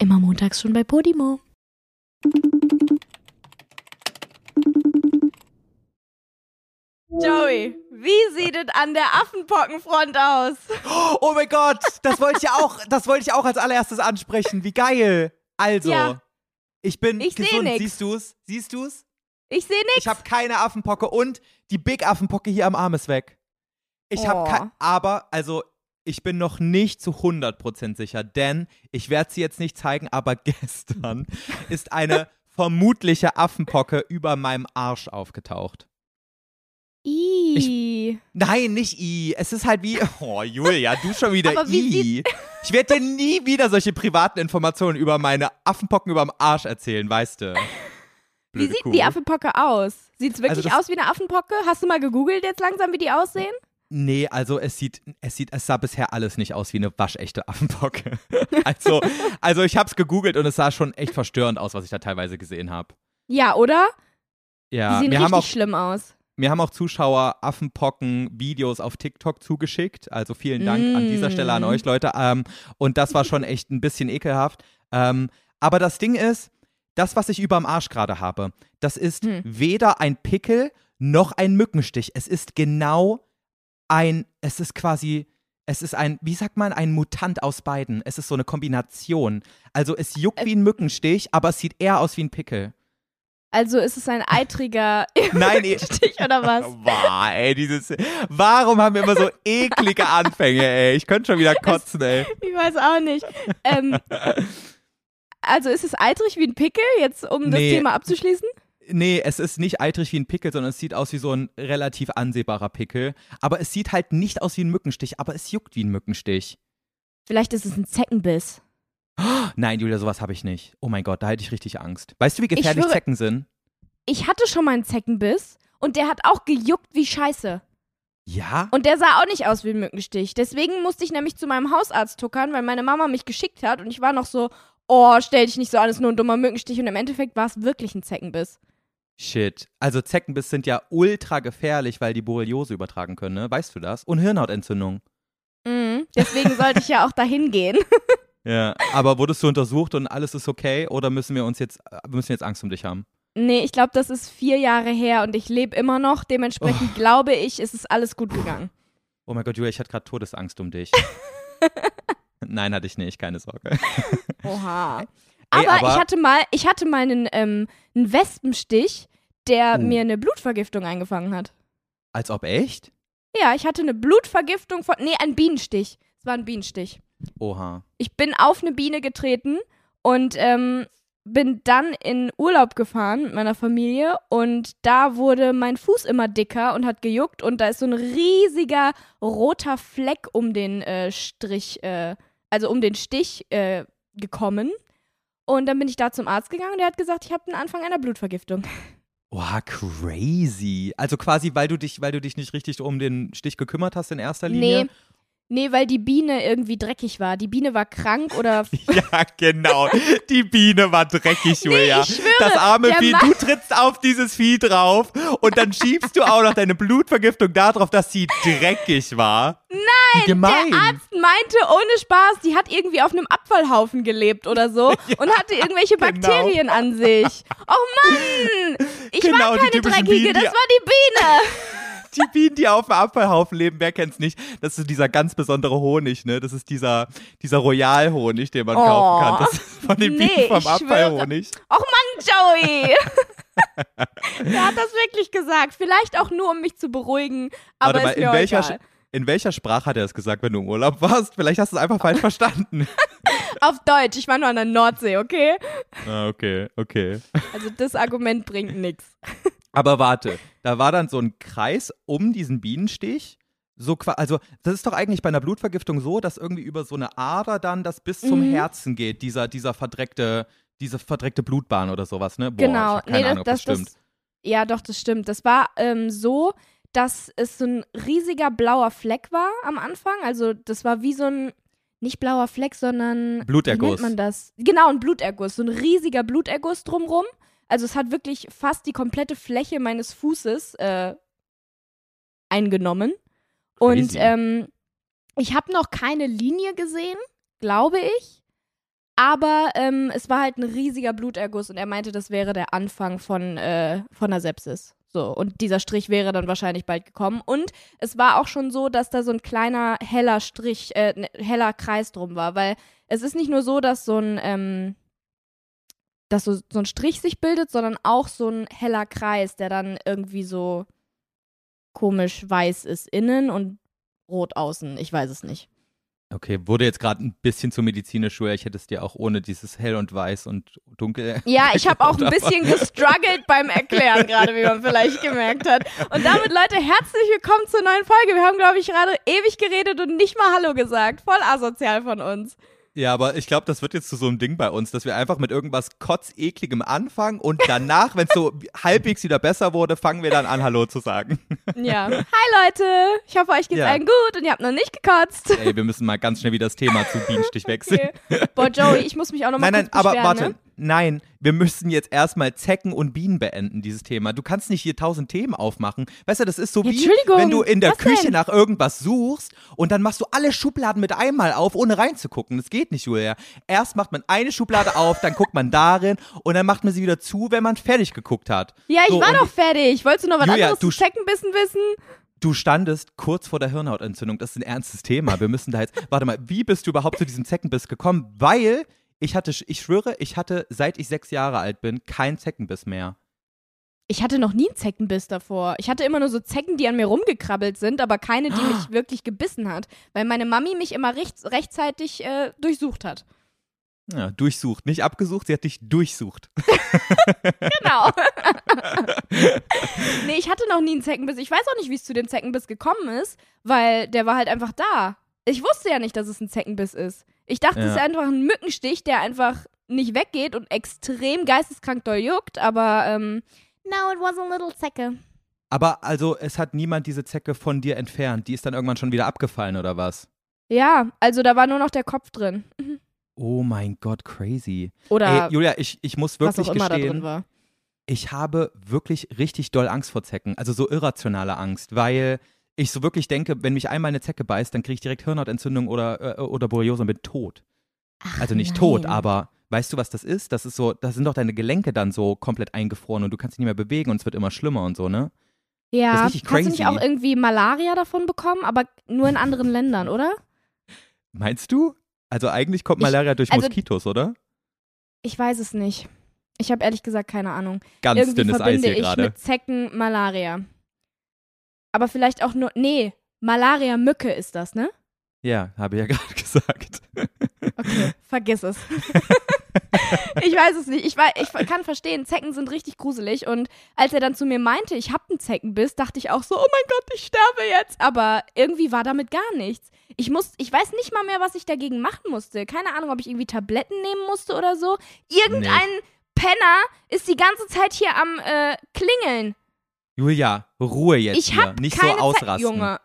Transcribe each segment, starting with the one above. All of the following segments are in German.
Immer montags schon bei Podimo. Joey, wie sieht es an der Affenpockenfront aus? Oh mein Gott, das wollte ich auch, das wollte ich auch als allererstes ansprechen. Wie geil. Also, Ja. ich bin Ich seh gesund. nix. Siehst du's? Siehst du's? Ich sehe nichts. Ich habe keine Affenpocke und die Big Affenpocke hier am Arm ist weg. Ich Oh. habe aber also ich bin noch nicht zu 100% sicher, denn ich werde sie jetzt nicht zeigen, aber gestern ist eine vermutliche Affenpocke über meinem Arsch aufgetaucht. I. Nein, nicht I. Es ist halt wie. Oh, Julia, du schon wieder Aber wie I. Ich werde dir nie wieder solche privaten Informationen über meine Affenpocken überm Arsch erzählen, weißt du. Wie Blöde sieht Kuh. die Affenpocke aus? Sieht es wirklich Also aus wie eine Affenpocke? Hast du mal gegoogelt jetzt langsam, wie die aussehen? Nee, also es sieht, es sieht, es sah bisher alles nicht aus wie eine waschechte Affenpocke. also, also ich hab's gegoogelt und es sah schon echt verstörend aus, was ich da teilweise gesehen habe. Ja, oder? Ja, die sehen richtig auch schlimm aus. Mir haben auch Zuschauer Affenpocken-Videos auf TikTok zugeschickt. Also vielen Dank an dieser Stelle an Mm. euch, Leute. Ähm, und das war schon echt ein bisschen ekelhaft. Ähm, aber das Ding ist, das, was ich überm Arsch gerade habe, das ist Hm. weder ein Pickel noch ein Mückenstich. Es ist genau ein, es ist quasi, es ist ein, wie sagt man, ein Mutant aus beiden. Es ist so eine Kombination. Also es juckt Äh, wie ein Mückenstich, aber es sieht eher aus wie ein Pickel. Also ist es ein eitriger Nein, eh- Stich oder was? Boah, ey, dieses. Warum haben wir immer so eklige Anfänge, ey? Ich könnte schon wieder kotzen, ey. Ich weiß auch nicht. Ähm, also ist es eitrig wie ein Pickel, jetzt um das Nee. Thema abzuschließen? Nee, es ist nicht eitrig wie ein Pickel, sondern es sieht aus wie so ein relativ ansehbarer Pickel. Aber es sieht halt nicht aus wie ein Mückenstich, aber es juckt wie ein Mückenstich. Vielleicht ist es ein Zeckenbiss. Nein, Julia, sowas habe ich nicht. Oh mein Gott, da hätte ich richtig Angst. Weißt du, wie gefährlich schwöre- Zecken sind? Ich hatte schon mal einen Zeckenbiss und der hat auch gejuckt wie Scheiße. Ja? Und der sah auch nicht aus wie ein Mückenstich. Deswegen musste ich nämlich zu meinem Hausarzt tuckern, weil meine Mama mich geschickt hat und ich war noch so, oh, stell dich nicht so an, ist nur ein dummer Mückenstich. Und im Endeffekt war es wirklich ein Zeckenbiss. Shit. Also Zeckenbiss sind ja ultra gefährlich, weil die Borreliose übertragen können, ne? Weißt du das? Und Hirnhautentzündung. Mhm. Deswegen sollte ich ja auch dahin gehen. Ja. Aber wurdest du untersucht und alles ist okay? Oder müssen wir uns jetzt, müssen jetzt Angst um dich haben? Nee, ich glaube, das ist vier Jahre her und ich lebe immer noch. Oh. Dementsprechend glaube ich, ist es alles gut gegangen. Oh mein Gott, Julia, ich hatte gerade Todesangst um dich. Nein, hatte ich nicht, keine Sorge. Oha. Ey, Aber, aber- ich hatte mal, ich hatte mal einen, ähm, einen Wespenstich, der Oh. mir eine Blutvergiftung eingefangen hat. Als ob echt? Ja, ich hatte eine Blutvergiftung von. Nee, ein Bienenstich. Es war ein Bienenstich. Oha. Ich bin auf eine Biene getreten und ähm, bin dann in Urlaub gefahren mit meiner Familie und da wurde mein Fuß immer dicker und hat gejuckt und da ist so ein riesiger roter Fleck um den äh, Strich, äh, also um den Stich äh, gekommen. Und dann bin ich da zum Arzt gegangen und der hat gesagt, ich habe einen Anfang einer Blutvergiftung. Oha, crazy. Also quasi, weil du dich, weil du dich nicht richtig um den Stich gekümmert hast in erster Linie? Nee. Nee, weil die Biene irgendwie dreckig war. Die Biene war krank oder Ja, genau. Die Biene war dreckig, Julia. ich schwöre, das arme der Vieh, Ma- du trittst auf dieses Vieh drauf und dann schiebst du auch noch deine Blutvergiftung darauf, dass sie dreckig war. Nein. Der Arzt meinte ohne Spaß, die hat irgendwie auf einem Abfallhaufen gelebt oder so und hatte irgendwelche genau. Bakterien an sich. Oh Mann! Ich Genau, war keine Dreckige, Bienen, das war die Biene. Die Bienen, die auf dem Abfallhaufen leben, wer kennt's nicht? Das ist dieser ganz besondere Honig, ne? Das ist dieser, dieser Royal-Honig, den man Oh. kaufen kann. Das ist von den Nee, Bienen vom. Abfallhonig. Och Mann, Joey! Der hat das wirklich gesagt. Vielleicht auch nur, um mich zu beruhigen, aber Warte mal, in welcher, in welcher Sprache hat er es gesagt, wenn du im Urlaub warst? Vielleicht hast du es einfach falsch verstanden. Auf Deutsch, ich war nur an der Nordsee, okay? ah, okay, okay. Also das Argument bringt nichts. Aber warte, da war dann so ein Kreis um diesen Bienenstich. So, also, das ist doch eigentlich bei einer Blutvergiftung so, dass irgendwie über so eine Ader dann das bis zum Mhm. Herzen geht, dieser, dieser verdreckte, diese verdreckte Blutbahn oder sowas, ne? Boah, genau. Ich keine nee, das, Ahnung, ob das, das, stimmt. das, ja, doch, das stimmt. Das war ähm, so, dass es so ein riesiger blauer Fleck war am Anfang. Also das war wie so ein, nicht blauer Fleck, sondern Wie Bluterguss. nennt man das? Genau, ein Bluterguss. So ein riesiger Bluterguss drumrum. Also es hat wirklich fast die komplette Fläche meines Fußes äh, eingenommen. Und ähm, ich habe noch keine Linie gesehen, glaube ich. aber ähm, es war halt ein riesiger Bluterguss und er meinte, das wäre der Anfang von, äh, von einer Sepsis. So, und dieser Strich wäre dann wahrscheinlich bald gekommen. Und es war auch schon so, dass da so ein kleiner heller Strich, äh, ne, heller Kreis drum war, weil es ist nicht nur so, dass so ein, ähm, dass so, so ein Strich sich bildet, sondern auch so ein heller Kreis, der dann irgendwie so komisch weiß ist innen und rot außen. Ich weiß es nicht. Okay, wurde jetzt gerade ein bisschen zu medizinisch, Julia. Ich hätte es dir auch ohne dieses hell und weiß und dunkel. Ja, ich habe auch ein bisschen gestruggelt beim Erklären gerade, wie man vielleicht gemerkt hat. Und damit, Leute, herzlich willkommen zur neuen Folge. Wir haben, glaube ich, gerade ewig geredet und nicht mal Hallo gesagt. Voll asozial von uns. Ja, aber ich glaube, das wird jetzt zu so einem Ding bei uns, dass wir einfach mit irgendwas kotzekligem anfangen und danach, wenn es so halbwegs wieder besser wurde, fangen wir dann an, Hallo zu sagen. Ja. Hi Leute, ich hoffe, euch geht's ja. allen gut und ihr habt noch nicht gekotzt. Ey, wir müssen mal ganz schnell wieder das Thema zu Bienenstich wechseln. Okay. Boah, Joey, ich muss mich auch noch mal Nein, nein, aber warte. Ne? Nein, wir müssen jetzt erstmal Zecken und Bienen beenden, dieses Thema. Du kannst nicht hier tausend Themen aufmachen. Weißt du, das ist so wie, wenn du in der Küche denn? nach irgendwas suchst und dann machst du alle Schubladen mit einmal auf, ohne reinzugucken. Das geht nicht, Julia. Erst macht man eine Schublade auf, dann guckt man darin und dann macht man sie wieder zu, wenn man fertig geguckt hat. Ja, ich so, war doch fertig. Wolltest du noch was Julia, anderes du zu Zeckenbissen wissen? Du standest kurz vor der Hirnhautentzündung. Das ist ein ernstes Thema. Wir müssen da jetzt. Warte mal, wie bist du überhaupt zu diesem Zeckenbiss gekommen? Weil ich hatte, ich schwöre, ich hatte, seit ich sechs Jahre alt bin, keinen Zeckenbiss mehr. Ich hatte noch nie einen Zeckenbiss davor. Ich hatte immer nur so Zecken, die an mir rumgekrabbelt sind, aber keine, die mich wirklich gebissen hat, weil meine Mami mich immer recht, rechtzeitig äh, durchsucht hat. Ja, durchsucht, nicht abgesucht, sie hat dich durchsucht. genau. nee, ich hatte noch nie einen Zeckenbiss. Ich weiß auch nicht, wie es zu dem Zeckenbiss gekommen ist, weil der war halt einfach da. Ich wusste ja nicht, dass es ein Zeckenbiss ist. Ich dachte, ja. es ist einfach ein Mückenstich, der einfach nicht weggeht und extrem geisteskrank doll juckt, aber ähm, no, it was a little Zecke. Aber also, es hat niemand diese Zecke von dir entfernt. Die ist dann irgendwann schon wieder abgefallen, oder was? Ja, also da war nur noch der Kopf drin. Oh mein Gott, crazy. Oder Ey, Julia, ich, ich muss wirklich was auch immer gestehen, da drin war. ich habe wirklich richtig doll Angst vor Zecken. Also so irrationale Angst, weil ich so wirklich denke, wenn mich einmal eine Zecke beißt, dann kriege ich direkt Hirnhautentzündung oder, äh, oder Borreliose und bin tot. Ach, also nicht nein. tot, aber weißt du, was das ist? Das ist so, da sind doch deine Gelenke dann so komplett eingefroren und du kannst dich nicht mehr bewegen und es wird immer schlimmer und so, ne? Ja, kannst du crazy. nicht auch irgendwie Malaria davon bekommen, aber nur in anderen Ländern, oder? Meinst du? Also eigentlich kommt Ich- Malaria durch also- Moskitos, oder? Ich weiß es nicht. Ich habe ehrlich gesagt keine Ahnung. Ganz Irgendwie dünnes Eis hier ich gerade. mit Zecken Malaria. Aber vielleicht auch nur, nee, Malaria-Mücke ist das, ne? Ja, habe ich ja gerade gesagt. Okay, vergiss es. ich weiß es nicht. Ich, wei- ich kann verstehen, Zecken sind richtig gruselig. Und als er dann zu mir meinte, ich habe einen Zeckenbiss, dachte ich auch so, oh mein Gott, ich sterbe jetzt. Aber irgendwie war damit gar nichts. Ich, muss, ich weiß nicht mal mehr, was ich dagegen machen musste. Keine Ahnung, ob ich irgendwie Tabletten nehmen musste oder so. Irgendein Penner ist die ganze Zeit hier am äh, Klingeln. Julia, Ruhe jetzt Ich hier. hab Nicht so ausrasten. Zeit, Junge.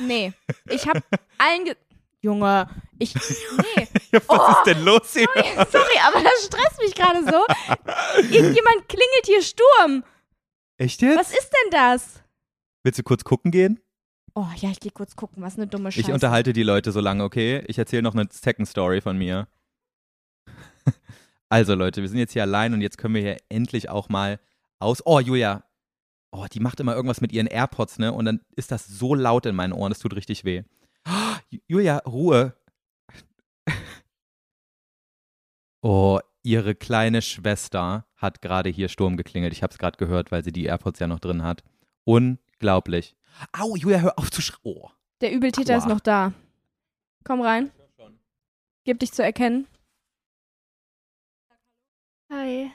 Nee, ich hab allen ge Junge, ich nee. Was Oh, ist denn los hier? Sorry, aber das stresst mich gerade so. Irgendjemand klingelt hier Sturm. Echt jetzt? Was ist denn das? Willst du kurz gucken gehen? Oh, ja, ich gehe kurz gucken, was eine dumme Scheiße. Ich unterhalte die Leute so lange, okay? Ich erzähle noch eine Second Story von mir. Also Leute, wir sind jetzt hier allein und jetzt können wir hier endlich auch mal aus. Oh, Julia. Oh, die macht immer irgendwas mit ihren AirPods, ne? Und dann ist das so laut in meinen Ohren, das tut richtig weh. Oh, Ju- Julia, Ruhe. Oh, ihre kleine Schwester hat gerade hier Sturm geklingelt. Ich habe es gerade gehört, weil sie die AirPods ja noch drin hat. Unglaublich. Au, Julia, hör auf zu schreien. Oh. Der Übeltäter ist Aua. noch da. Komm rein. Gib dich zu erkennen. Hi.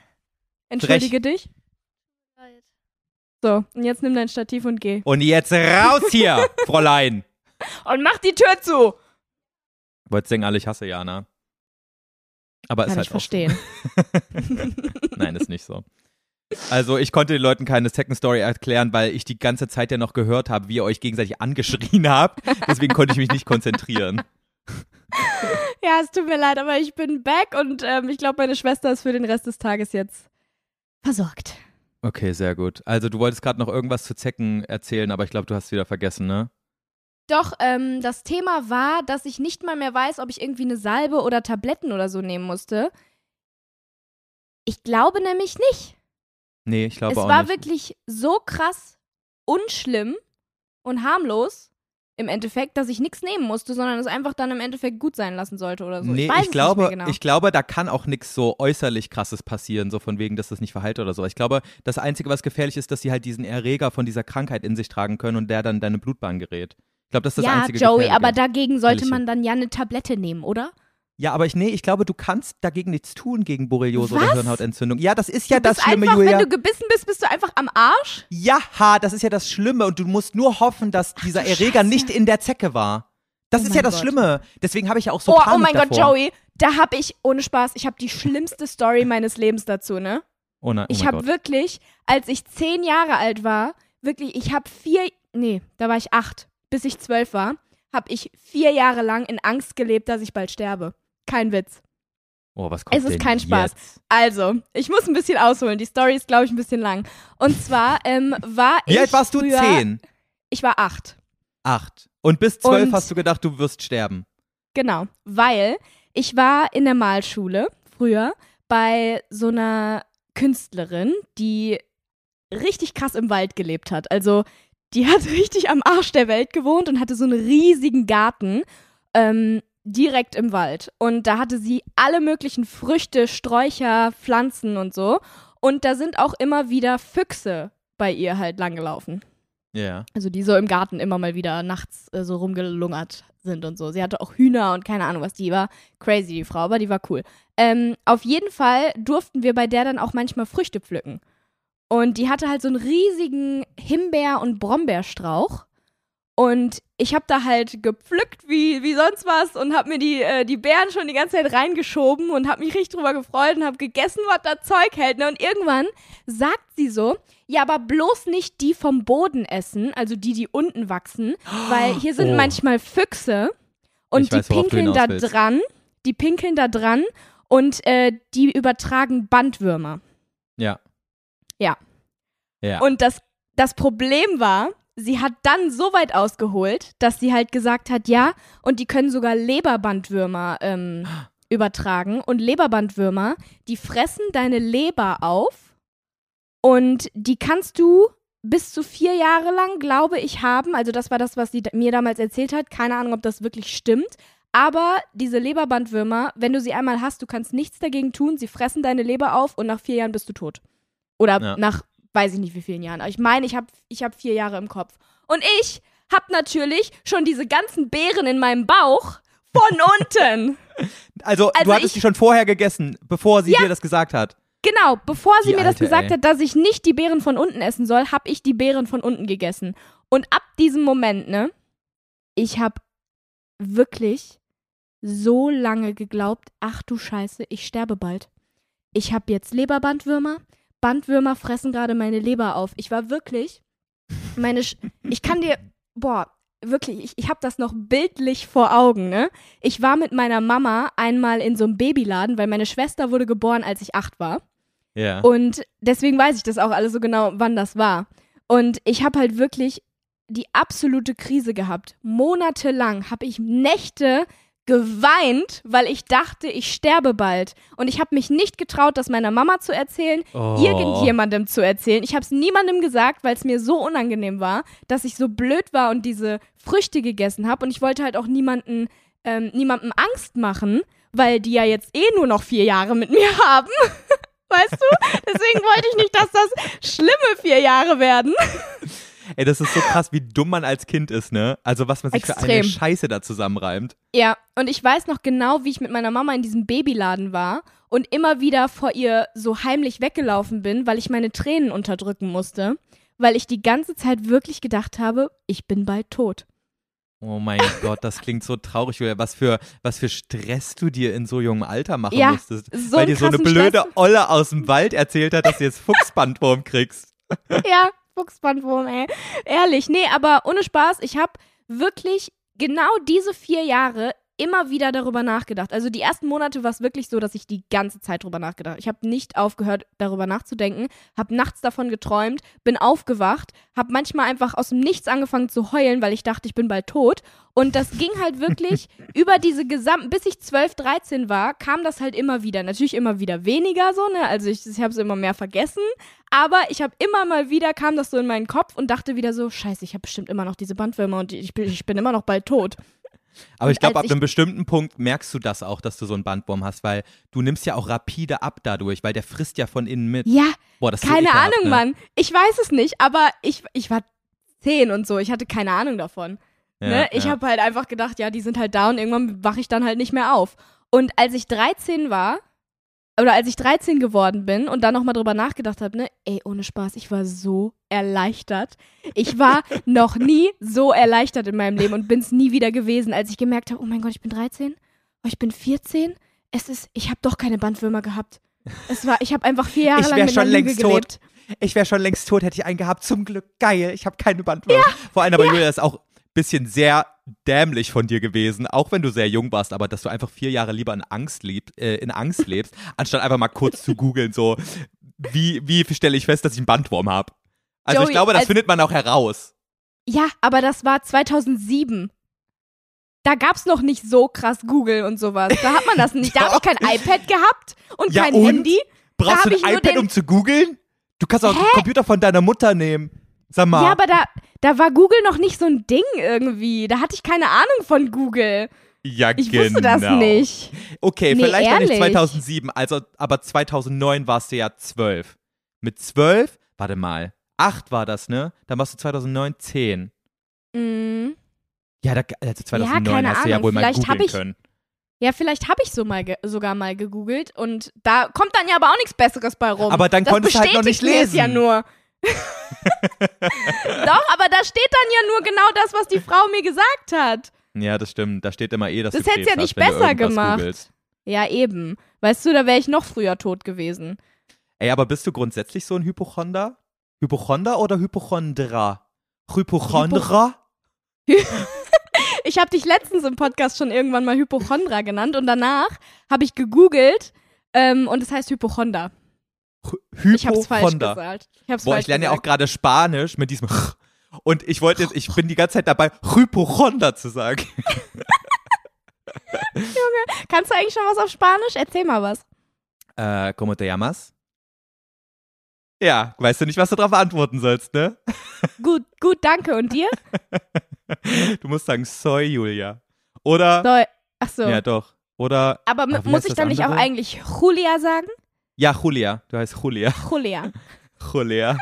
Entschuldige dich. So, und jetzt nimm dein Stativ und geh. Und jetzt raus hier, Fräulein. Und mach die Tür zu! Wolltest denken, alle, ich hasse Jana. Aber ist Kann halt ich verstehen. So. Nein, ist nicht so. Also ich konnte den Leuten keine Second Story erklären, weil ich die ganze Zeit ja noch gehört habe, wie ihr euch gegenseitig angeschrien habt. Deswegen konnte ich mich nicht konzentrieren. Ja, es tut mir leid, aber ich bin back und ähm, ich glaube, meine Schwester ist für den Rest des Tages jetzt versorgt. Okay, sehr gut. Also du wolltest gerade noch irgendwas zu Zecken erzählen, aber ich glaube, du hast es wieder vergessen, ne? Doch, ähm, das Thema war, dass ich nicht mal mehr weiß, ob ich irgendwie eine Salbe oder Tabletten oder so nehmen musste. Ich glaube nämlich nicht. Nee, ich glaube es auch war nicht. wirklich so krass unschlimm und harmlos im Endeffekt, dass ich nichts nehmen musste, sondern es einfach dann im Endeffekt gut sein lassen sollte oder so. Nee, ich ich glaube, genau. ich glaube, da kann auch nichts so äußerlich krasses passieren, so von wegen, dass das nicht verheilt oder so. Ich glaube, das Einzige, was gefährlich ist, dass sie halt diesen Erreger von dieser Krankheit in sich tragen können und der dann deine Blutbahn gerät. Ich glaube, das ist das ja, einzige Joey, Gefährliche. aber dagegen sollte man dann ja eine Tablette nehmen, oder? Ja, aber ich, nee, ich glaube, du kannst dagegen nichts tun gegen Borreliose oder Was? Hirnhautentzündung. Ja, das ist ja das Schlimme, einfach, Julia. wenn du gebissen bist, bist du einfach am Arsch? Ja, ha, das ist ja das Schlimme und du musst nur hoffen, dass dieser Erreger Scheiße. nicht in der Zecke war. Das Oh ist ja das Gott. Schlimme. Deswegen habe ich ja auch so oh, Panik oh mein Gott, davor. Joey, da hab ich, ohne Spaß, ich habe die schlimmste Story meines Lebens dazu, ne? Oh nein, oh ich habe Gott. wirklich, als ich zehn Jahre alt war, wirklich, ich habe vier, nee, da war ich acht, bis ich zwölf war, habe ich vier Jahre lang in Angst gelebt, dass ich bald sterbe. Kein Witz. Oh, was kommt Es ist kein Spaß. Jetzt? Also, ich muss ein bisschen ausholen. Die Story ist, glaube ich, ein bisschen lang. Und zwar ähm, war ich. Wie alt warst du? früher, Zehn? Ich war acht. Acht. Und bis zwölf Und- hast du gedacht, du wirst sterben. Genau. Weil ich war in der Malschule früher bei so einer Künstlerin, die richtig krass im Wald gelebt hat. Also, die hat richtig am Arsch der Welt gewohnt und hatte so einen riesigen Garten. Ähm, direkt im Wald. Und da hatte sie alle möglichen Früchte, Sträucher, Pflanzen und so. Und da sind auch immer wieder Füchse bei ihr halt langgelaufen. Ja. Also die so im Garten immer mal wieder nachts äh, so rumgelungert sind und so. Sie hatte auch Hühner und keine Ahnung, was die war. Crazy, die Frau, aber die war cool. Ähm, auf jeden Fall durften wir bei der dann auch manchmal Früchte pflücken. Und die hatte halt so einen riesigen Himbeer- und Brombeerstrauch. Und ich habe da halt gepflückt wie, wie sonst was und habe mir die, äh, die Beeren schon die ganze Zeit reingeschoben und habe mich richtig drüber gefreut und habe gegessen, was da Zeug hält. Ne? Und irgendwann sagt sie so, ja, aber bloß nicht die vom Boden essen, also die, die unten wachsen, weil hier sind Oh. manchmal Füchse und Ich die weiß, pinkeln da willst. dran, die pinkeln da dran und äh, die übertragen Bandwürmer. Ja. Ja. Ja. Und das, das Problem war, sie hat dann so weit ausgeholt, dass sie halt gesagt hat, ja, und die können sogar Leberbandwürmer ähm, übertragen. Und Leberbandwürmer, die fressen deine Leber auf und die kannst du bis zu vier Jahre lang, glaube ich, haben. Also das war das, was sie mir damals erzählt hat. Keine Ahnung, ob das wirklich stimmt. Aber diese Leberbandwürmer, wenn du sie einmal hast, du kannst nichts dagegen tun. Sie fressen deine Leber auf und nach vier Jahren bist du tot. Oder Ja. nach weiß ich nicht wie vielen Jahren. Aber ich meine, ich habe ich hab vier Jahre im Kopf. Und ich habe natürlich schon diese ganzen Beeren in meinem Bauch von unten. also, also du hattest ich- die schon vorher gegessen, bevor sie dir das gesagt hat. Genau, bevor sie Die mir das Alte, gesagt ey. hat, dass ich nicht die Beeren von unten essen soll, habe ich die Beeren von unten gegessen. Und ab diesem Moment, ne, ich habe wirklich so lange geglaubt, ach du Scheiße, ich sterbe bald. Ich habe jetzt Leberbandwürmer. Bandwürmer fressen gerade meine Leber auf. Ich war wirklich, meine, Sch ich kann dir, boah, wirklich, ich, ich habe das noch bildlich vor Augen, ne? Ich war mit meiner Mama einmal in so einem Babyladen, weil meine Schwester wurde geboren, als ich acht war. Ja. Und deswegen weiß ich das auch alles so genau, wann das war. Und ich habe halt wirklich die absolute Krise gehabt. Monatelang habe ich Nächte geweint, weil ich dachte, ich sterbe bald. Und ich habe mich nicht getraut, das meiner Mama zu erzählen, Oh. irgendjemandem zu erzählen. Ich habe es niemandem gesagt, weil es mir so unangenehm war, dass ich so blöd war und diese Früchte gegessen habe. Und ich wollte halt auch niemanden, ähm, niemandem Angst machen, weil die ja jetzt eh nur noch vier Jahre mit mir haben. Weißt du? Deswegen wollte ich nicht, dass das schlimme vier Jahre werden. Ey, das ist so krass, wie dumm man als Kind ist, ne? Also, was man sich für eine Extrem. Scheiße da zusammenreimt. Ja, und ich weiß noch genau, wie ich mit meiner Mama in diesem Babyladen war und immer wieder vor ihr so heimlich weggelaufen bin, weil ich meine Tränen unterdrücken musste, weil ich die ganze Zeit wirklich gedacht habe, ich bin bald tot. Oh mein Gott, das klingt so traurig, Julia. Was für, was für Stress du dir in so jungem Alter machen Ja, musstest. so weil dir so eine blöde Stress. Olle aus dem Wald erzählt hat, dass du jetzt Fuchsbandwurm kriegst. ja, Fuchsbandwurm, ey. Ehrlich, nee, aber ohne Spaß, ich habe wirklich genau diese vier Jahre immer wieder darüber nachgedacht. Also die ersten Monate war es wirklich so, dass ich die ganze Zeit darüber nachgedacht. Ich habe nicht aufgehört, darüber nachzudenken, habe nachts davon geträumt, bin aufgewacht, habe manchmal einfach aus dem Nichts angefangen zu heulen, weil ich dachte, ich bin bald tot. Und das ging halt wirklich über diese gesamten, bis ich 12, 13 war, kam das halt immer wieder. Natürlich immer wieder weniger so, ne? Also ich, ich habe es immer mehr vergessen. Aber ich habe immer mal wieder, kam das so in meinen Kopf und dachte wieder so, scheiße, ich habe bestimmt immer noch diese Bandwürmer und ich ich bin immer noch bald tot. Aber ich glaube, ab einem bestimmten Punkt merkst du das auch, dass du so einen Bandwurm hast, weil du nimmst ja auch rapide ab dadurch, weil der frisst ja von innen mit. Ja, Boah, das ist so keine ekelhaft, Ahnung, ne? Mann. Ich weiß es nicht, aber ich, ich war zehn und so. Ich hatte keine Ahnung davon. Ja, ne? Ich ja. habe halt einfach gedacht, ja, die sind halt da und irgendwann wache ich dann halt nicht mehr auf. Und als ich 13 war, oder als ich 13 geworden bin und dann nochmal drüber nachgedacht habe, ne, ey, ohne Spaß, ich war so erleichtert. Ich war noch nie so erleichtert in meinem Leben und bin es nie wieder gewesen, als ich gemerkt habe, oh mein Gott, ich bin 13, oh, ich bin 14. Es ist, ich habe doch keine Bandwürmer gehabt. Es war, ich habe einfach vier Jahre Ich lang mit schon einer Lüge längst tot. gelebt. Ich wäre schon längst tot, hätte ich einen gehabt. Zum Glück, geil. Ich habe keine Bandwürmer. Vor allem aber, Julia, das ist auch ein bisschen sehr dämlich von dir gewesen, auch wenn du sehr jung warst, aber dass du einfach vier Jahre lieber in Angst, lieb, äh, in Angst lebst, anstatt einfach mal kurz zu googeln, so, wie, wie stelle ich fest, dass ich einen Bandwurm habe? Also ich Joey, glaube, das als- findet man auch heraus. Ja, aber das war 2007. Da gab's noch nicht so krass Google und sowas. Da hat man das nicht. Da habe ich kein iPad gehabt und Ja, kein und? Handy. Brauchst du ich ein iPad, um zu googeln? Du kannst auch Hä? den Computer von deiner Mutter nehmen. Sag mal. Ja, aber da, da war Google noch nicht so ein Ding irgendwie. Da hatte ich keine Ahnung von Google. Ja, Ich genau. wusste das nicht. Okay, Nee, vielleicht noch nicht ehrlich. 2007, also, aber 2009 warst du ja 12. Mit 12, warte mal, 8 war das, ne? Dann warst du 2009 10. Mm. Ja, da, also 2009 keine hast du ja Ahnung, wohl mal vielleicht hab googeln ich- können. Ja, vielleicht habe ich so mal sogar mal gegoogelt und da kommt dann ja aber auch nichts Besseres bei rum. Aber dann das konntest du halt noch nicht es ja lesen. nur. Doch, aber da steht dann ja nur genau das, was die Frau mir gesagt hat. Ja, das stimmt. Da steht immer eh, dass Das du hätt's ja nicht hast, besser gemacht. Googelst. Ja, eben. Weißt du, da wäre ich noch früher tot gewesen. Ey, aber bist du grundsätzlich so ein Hypochonder? Hypochonder oder Hypochondra? Hypochondra? Ich habe dich letztens im Podcast schon irgendwann mal Hypochondra genannt und danach habe ich gegoogelt ähm, und es heißt Hypochonder. Hy- Ich habe es falsch Hypochonder. gesagt. Ich hab's Boah, falsch ich lerne ja auch gerade Spanisch mit diesem und ich wollte jetzt, ich bin die ganze Zeit dabei, Hypochonder zu sagen. Kannst du eigentlich schon was auf Spanisch? Erzähl mal was. Äh, ¿cómo te llamas? Ja, weißt du nicht, was du darauf antworten sollst, ne? Gut, gut, danke. Und dir? Du musst sagen, soy Julia. Oder, So, ach so. ja doch. Oder, Aber wie muss ich dann nicht auch eigentlich Julia sagen? Ja, Julia. Du heißt Julia. Julia. Julia.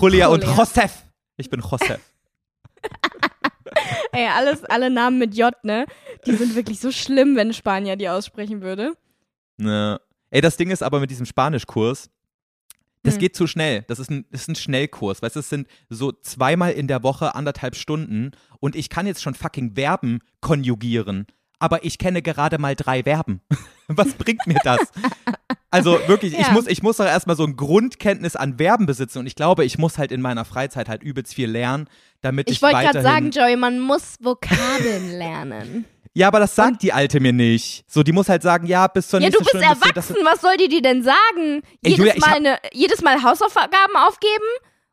Julia und. Josef. Ich bin Josef. Ey, alles, alle Namen mit J, ne? Die sind wirklich so schlimm, wenn Spanier die aussprechen würde. Ne. Ey, das Ding ist aber mit diesem Spanischkurs, das Hm. geht zu schnell. Das ist, ein, das ist ein Schnellkurs. Weißt du, es sind so zweimal in der Woche anderthalb Stunden und ich kann jetzt schon fucking Verben konjugieren. Aber ich kenne gerade mal drei Verben. Was bringt mir das? Also wirklich, ich Ja. muss, ich muss doch erstmal so ein Grundkenntnis an Verben besitzen und ich glaube, ich muss halt in meiner Freizeit halt übelst viel lernen, damit ich, Ich wollte gerade sagen, Joey, man muss Vokabeln lernen. Ja, aber das sagt die Alte mir nicht. So, die muss halt sagen, ja, bis zur Ja, nächsten du bist Stunde. erwachsen, was soll die dir denn sagen? Ey, jedes, Julia, ich Mal hab- eine, jedes Mal Hausaufgaben aufgeben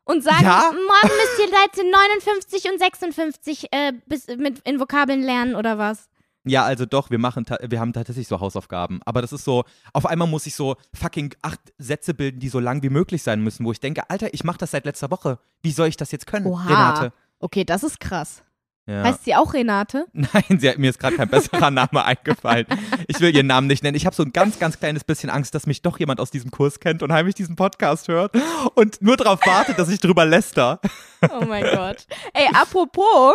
und sagen, Ja? morgen müsst ihr Seite 59 und 56 äh, bis, mit, in Vokabeln lernen oder was? Ja, also doch, wir machen, wir haben tatsächlich so Hausaufgaben. Aber das ist so, auf einmal muss ich so fucking acht Sätze bilden, die so lang wie möglich sein müssen, wo ich denke, Alter, ich mache das seit letzter Woche. Wie soll ich das jetzt können, Oha. Renate? Okay, das ist krass. Ja. Heißt sie auch Renate? Nein, sie hat, mir ist gerade kein besserer Name eingefallen. Ich will ihren Namen nicht nennen. Ich habe so ein ganz, ganz kleines bisschen Angst, dass mich doch jemand aus diesem Kurs kennt und heimlich diesen Podcast hört und nur darauf wartet, dass ich drüber läster. Oh mein Gott. Ey, apropos,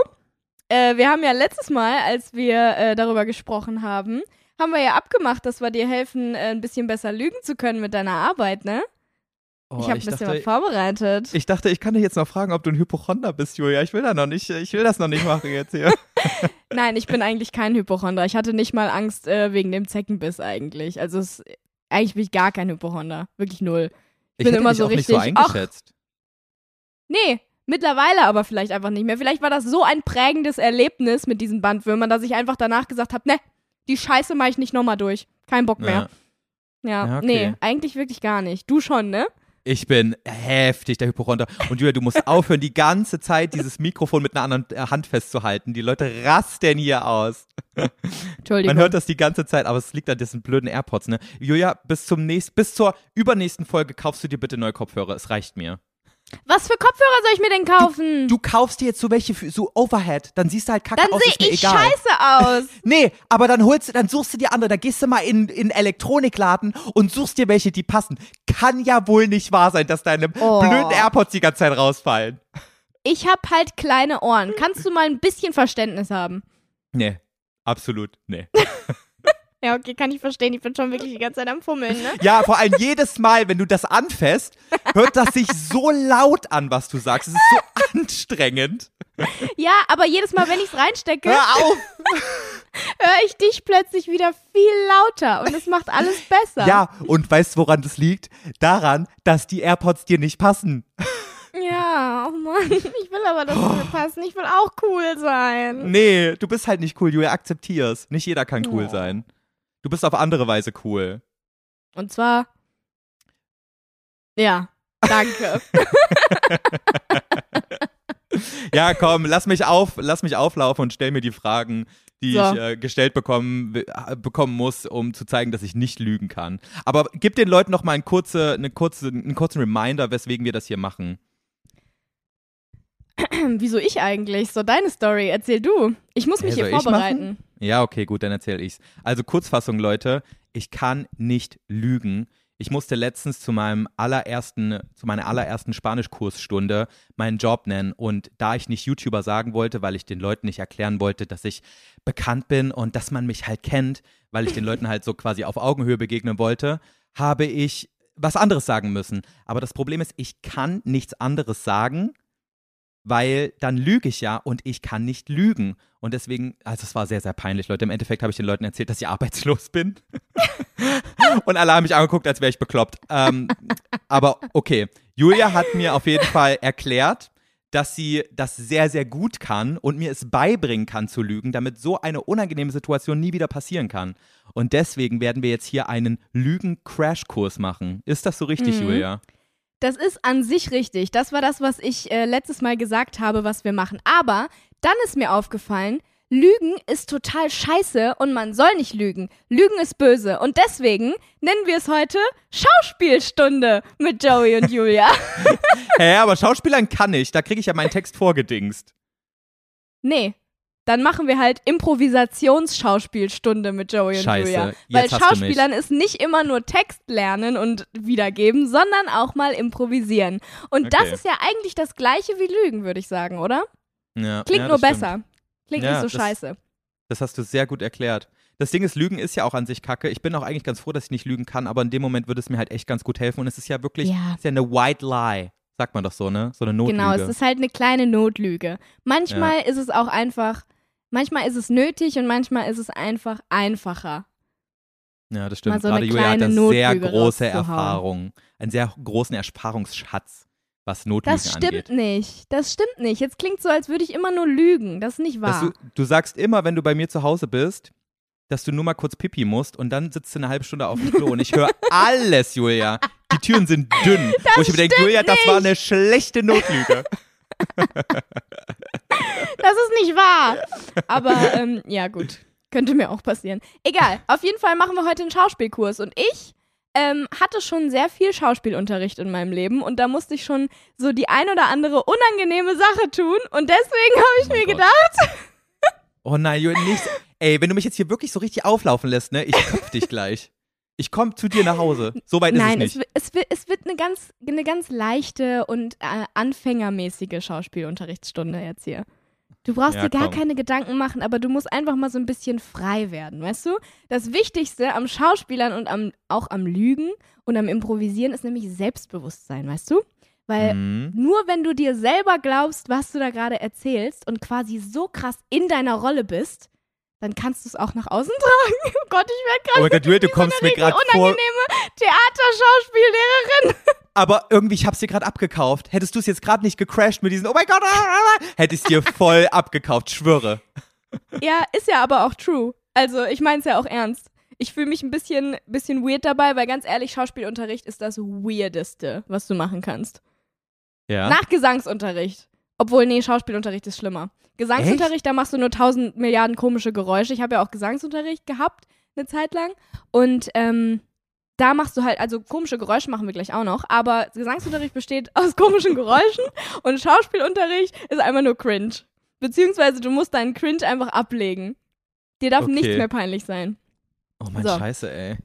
äh, wir haben ja letztes Mal, als wir äh, darüber gesprochen haben, haben wir ja abgemacht, dass wir dir helfen, äh, ein bisschen besser lügen zu können mit deiner Arbeit, ne? Oh, ich habe ein bisschen dachte, was vorbereitet. ich dachte, ich kann dich jetzt noch fragen, ob du ein Hypochonder bist, Julia. Ich will da noch nicht, ich will das noch nicht machen jetzt hier. Nein, ich bin eigentlich kein Hypochonder. Ich hatte nicht mal Angst äh, wegen dem Zeckenbiss eigentlich. Also es, eigentlich bin ich gar kein Hypochonder. Wirklich null. Ich bin hätte immer dich so auch nicht so richtig, ach, eingeschätzt. Nee, Mittlerweile aber vielleicht einfach nicht mehr. Vielleicht war das so ein prägendes Erlebnis mit diesen Bandwürmern, dass ich einfach danach gesagt habe, ne, die Scheiße mache ich nicht nochmal durch. Kein Bock mehr. Ja, Ja, okay. nee, eigentlich wirklich gar nicht. Du schon, ne? Ich bin heftig der Hypochonder. Und Julia, du musst aufhören, die ganze Zeit dieses Mikrofon mit einer anderen äh, Hand festzuhalten. Die Leute rasten hier aus. Entschuldigung. Man hört das die ganze Zeit, aber es liegt an diesen blöden AirPods, ne? Julia, bis zum nächsten, bis zur übernächsten Folge kaufst du dir bitte neue Kopfhörer. Es reicht mir. Was für Kopfhörer soll ich mir denn kaufen? Du kaufst dir jetzt so welche für so Overhead, dann siehst du halt kacke Dann aus, sehe ist mir ich egal. scheiße aus. Nee, aber dann holst du, dann suchst du dir andere, da gehst du mal in, in Elektronikladen und suchst dir welche, die passen. Kann ja wohl nicht wahr sein, dass deine Oh. blöden AirPods die ganze Zeit rausfallen. Ich hab halt kleine Ohren. Kannst du mal ein bisschen Verständnis haben? Nee, absolut, nee. Ja, okay, kann ich verstehen. Ich bin schon wirklich die ganze Zeit am Fummeln, ne? Ja, vor allem jedes Mal, wenn du das anfasst, hört das sich so laut an, was du sagst. Es ist so anstrengend. Ja, aber jedes Mal, wenn ich's reinstecke, Hör auf! höre ich dich plötzlich wieder viel lauter und es macht alles besser. Ja, und weißt du, woran das liegt? Daran, dass die AirPods dir nicht passen. Ja, oh Mann. Ich will aber, dass es mir passen. Ich will auch cool sein. Nee, du bist halt nicht cool, Julia, akzeptier's. Nicht jeder kann cool Oh. sein. Du bist auf andere Weise cool. Und zwar. Ja, danke. Ja, komm, lass mich auf, lass mich auflaufen und stell mir die Fragen, die So. ich äh, gestellt bekommen, äh, bekommen muss, um zu zeigen, dass ich nicht lügen kann. Aber gib den Leuten noch mal ein kurze, eine kurze, einen kurzen Reminder, weswegen wir das hier machen. Wieso ich eigentlich? So deine Story. Erzähl du. Ich muss mich Hä, hier vorbereiten. Ja, okay, gut, dann erzähle ich's. Also Kurzfassung, Leute, ich kann nicht lügen. Ich musste letztens zu meinem allerersten, zu meiner allerersten Spanischkursstunde meinen Job nennen und da ich nicht YouTuber sagen wollte, weil ich den Leuten nicht erklären wollte, dass ich bekannt bin und dass man mich halt kennt, weil ich den Leuten halt so quasi auf Augenhöhe begegnen wollte, habe ich was anderes sagen müssen. Aber das Problem ist, ich kann nichts anderes sagen, weil dann lüge ich ja und ich kann nicht lügen. Und deswegen, also es war sehr, sehr peinlich, Leute. Im Endeffekt habe ich den Leuten erzählt, dass ich arbeitslos bin. und alle haben mich angeguckt, als wäre ich bekloppt. Ähm, aber okay, Julia hat mir auf jeden Fall erklärt, dass sie das sehr, sehr gut kann und mir es beibringen kann zu lügen, damit so eine unangenehme Situation nie wieder passieren kann. Und deswegen werden wir jetzt hier einen Lügen-Crash-Kurs machen. Ist das so richtig, Mhm. Julia? Das ist an sich richtig. Das war das, was ich äh, letztes Mal gesagt habe, was wir machen. Aber dann ist mir aufgefallen, Lügen ist total scheiße und man soll nicht lügen. Lügen ist böse. Und deswegen nennen wir es heute Schauspielstunde mit Joey und Julia. Hä, aber Schauspielern kann ich. Da kriege ich ja meinen Text vorgedingst. nee. Dann machen wir halt Improvisationsschauspielstunde mit Joey und Scheiße, Julia. Weil. Schauspielern ist nicht immer nur Text lernen und wiedergeben, sondern auch mal improvisieren. Und das Okay. ist ja eigentlich das gleiche wie Lügen, würde ich sagen, oder? Ja, Klingt ja, nur das stimmt. besser. Klingt Ja, nicht so das- scheiße. Das hast du sehr gut erklärt. Das Ding ist, Lügen ist ja auch an sich kacke. Ich bin auch eigentlich ganz froh, dass ich nicht lügen kann, aber in dem Moment würde es mir halt echt ganz gut helfen. Und es ist ja wirklich, Ja. ist ja eine White Lie. Sagt man doch so, ne? So eine Notlüge. Genau, es ist halt eine kleine Notlüge. Manchmal ist es auch einfach, manchmal ist es nötig und manchmal ist es einfach einfacher. ja, das stimmt. so eine Gerade Julia hat da kleine sehr große. Erfahrung. Einen sehr großen Ersparungsschatz, was Notlügen Das stimmt angeht. nicht. Das stimmt nicht. Jetzt klingt so, als würde ich immer nur lügen. Das ist nicht wahr. du, du sagst immer, wenn du bei mir zu Hause bist, dass du nur mal kurz pipi musst und dann sitzt du eine halbe Stunde auf dem Klo und ich höre alles, Julia. Die Türen sind dünn. wo ich mir denke, Julia, das war eine schlechte Notlüge. Das ist nicht wahr. Aber ähm, ja, gut. Könnte mir auch passieren. Egal. Auf jeden Fall machen wir heute einen Schauspielkurs. Und ich ähm, hatte schon sehr viel Schauspielunterricht in meinem Leben. Und da musste ich schon so die ein oder andere unangenehme Sache tun. Und deswegen habe ich Oh mir Gott. gedacht, Oh nein, Julia, nicht. Ey, wenn du mich jetzt hier wirklich so richtig auflaufen lässt, ne, ich köpf dich gleich. Ich komme zu dir nach Hause. So weit nein, ist es, es nicht. es, wird, es wird eine ganz, eine ganz leichte und äh, anfängermäßige Schauspielunterrichtsstunde jetzt hier. Du brauchst Ja, dir gar komm. keine Gedanken machen, aber du musst einfach mal so ein bisschen frei werden, weißt du? Das Wichtigste am Schauspielern und am, auch am Lügen und am Improvisieren ist nämlich Selbstbewusstsein, weißt du? Weil Mhm. nur wenn du dir selber glaubst, was du da gerade erzählst und quasi so krass in deiner Rolle bist, dann kannst du es auch nach außen tragen. Oh Gott, ich werde Oh gerade mein Gott, Julia, du kommst eine mir gerade vor. unangenehme Theaterschauspiellehrerin. aber irgendwie, ich hab's dir gerade abgekauft. Hättest du es jetzt gerade nicht gecrashed mit diesen, oh mein Gott, ah, ah, ah, hätte ich es dir voll abgekauft, schwöre. Ja, ist ja aber auch true. Also, ich meine es ja auch ernst. Ich fühle mich ein bisschen, bisschen weird dabei, weil ganz ehrlich, Schauspielunterricht ist das Weirdeste, was du machen kannst. Ja. Nach Gesangsunterricht. Obwohl, nee, Schauspielunterricht ist schlimmer. Gesangsunterricht, da machst du nur tausend Milliarden komische Geräusche. Ich habe ja auch Gesangsunterricht gehabt, eine Zeit lang. Und ähm, da machst du halt, also komische Geräusche machen wir gleich auch noch, aber Gesangsunterricht besteht aus komischen Geräuschen und Schauspielunterricht ist einfach nur cringe. Beziehungsweise du musst deinen Cringe einfach ablegen. Dir darf Okay. nichts mehr peinlich sein. Oh mein So. Scheiße, ey.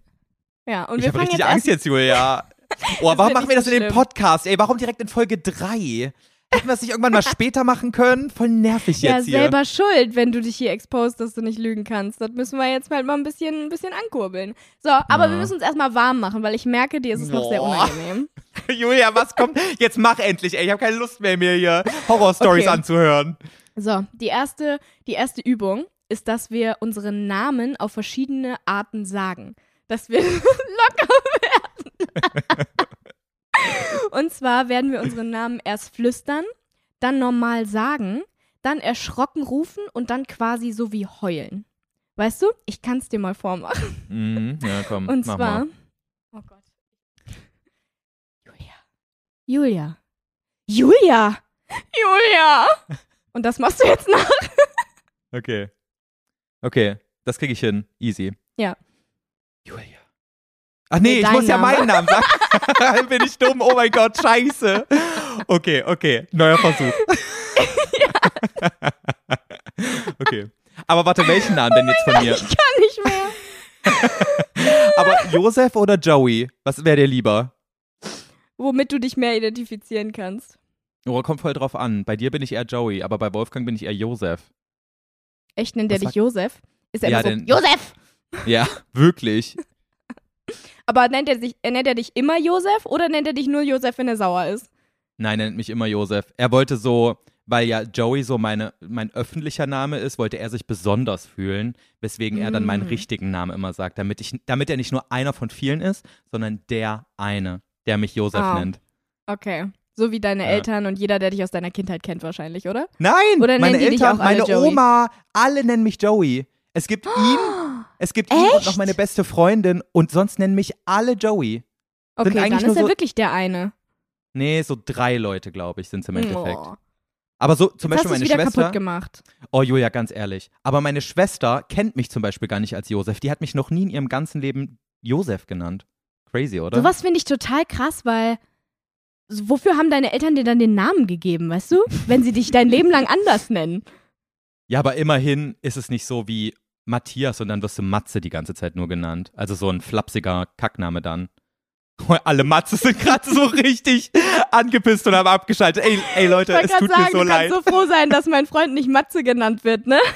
Ja, und ich wir habe fangen richtig jetzt Angst jetzt, Julia. Oh, warum machen wir das so in dem schlimm. Podcast? Ey, warum direkt in Folge 3? Hätten wir es nicht irgendwann mal später machen können? Voll nervig ja jetzt hier. selber schuld, wenn du dich hier exposed, dass du nicht lügen kannst. Das müssen wir jetzt halt mal ein bisschen, ein bisschen ankurbeln. So, aber Ja. wir müssen uns erstmal warm machen, weil ich merke, dir ist es noch sehr unangenehm. Julia, was kommt? Jetzt mach endlich, ey. Ich habe keine Lust mehr, mir hier Horror-Stories Okay. anzuhören. So, die erste, die erste Übung ist, dass wir unsere Namen auf verschiedene Arten sagen. Dass wir locker werden. Und zwar werden wir unsere Namen erst flüstern, dann normal sagen, dann erschrocken rufen und dann quasi so wie heulen. Weißt du? Ich kann es dir mal vormachen. Mhm. Ja, komm, Und mach zwar. mal. Oh Gott. Julia. Julia. Julia. Julia. Und das machst du jetzt nach. Okay. Okay, das kriege ich hin. Easy. Ja. Julia. Ach nee, Nee, ich muss ja Name. meinen Namen sagen. Bin ich dumm? Oh mein Gott, scheiße. Okay, okay. Neuer Versuch. okay. Aber warte, welchen Namen denn jetzt von mir? Ich kann nicht mehr. Aber Josef oder Joey? Was wäre dir lieber? Womit du dich mehr identifizieren kannst. Oh, kommt voll drauf an. Bei dir bin ich eher Joey, aber bei Wolfgang bin ich eher Josef. Echt, nennt er Was dich sagt- Josef? Ist er Ja, so, Josef! Ja, wirklich. Aber nennt er, sich, äh, nennt er dich immer Josef oder nennt er dich nur Josef, wenn er sauer ist? Nein, er nennt mich immer Josef. Er wollte so, weil ja Joey so meine, mein öffentlicher Name ist, wollte er sich besonders fühlen, weswegen er dann meinen Mm. richtigen Namen immer sagt, damit, ich, damit er nicht nur einer von vielen ist, sondern der eine, der mich Josef Ah. nennt. Okay. So wie deine Ja. Eltern und jeder, der dich aus deiner Kindheit kennt, wahrscheinlich, oder? Nein, Oder meine Eltern, meine Joey? Oma, alle nennen mich Joey. Es gibt ihn, es gibt ihn und noch Echt? meine beste Freundin und sonst nennen mich alle Joey. Okay, dann eigentlich ist er so- wirklich der eine. Nee, so drei Leute, glaube ich, sind es im Endeffekt. Oh. Aber so zum Jetzt Beispiel meine wieder Schwester. kaputt gemacht. Oh, Julia, ganz ehrlich. Aber meine Schwester kennt mich zum Beispiel gar nicht als Josef. Die hat mich noch nie in ihrem ganzen Leben Josef genannt. Crazy, oder? Sowas finde ich total krass, weil wofür haben deine Eltern dir dann den Namen gegeben, weißt du? Wenn sie dich dein Leben lang anders nennen. Ja, aber immerhin ist es nicht so wie Matthias und dann wirst du Matze die ganze Zeit nur genannt. Also so ein flapsiger Kackname dann. Alle Matze sind gerade so richtig angepisst und haben abgeschaltet. Ey, ey Leute, Ich es tut gerade mir sagen, so du leid. kannst so froh sein, dass mein Freund nicht Matze genannt wird, ne?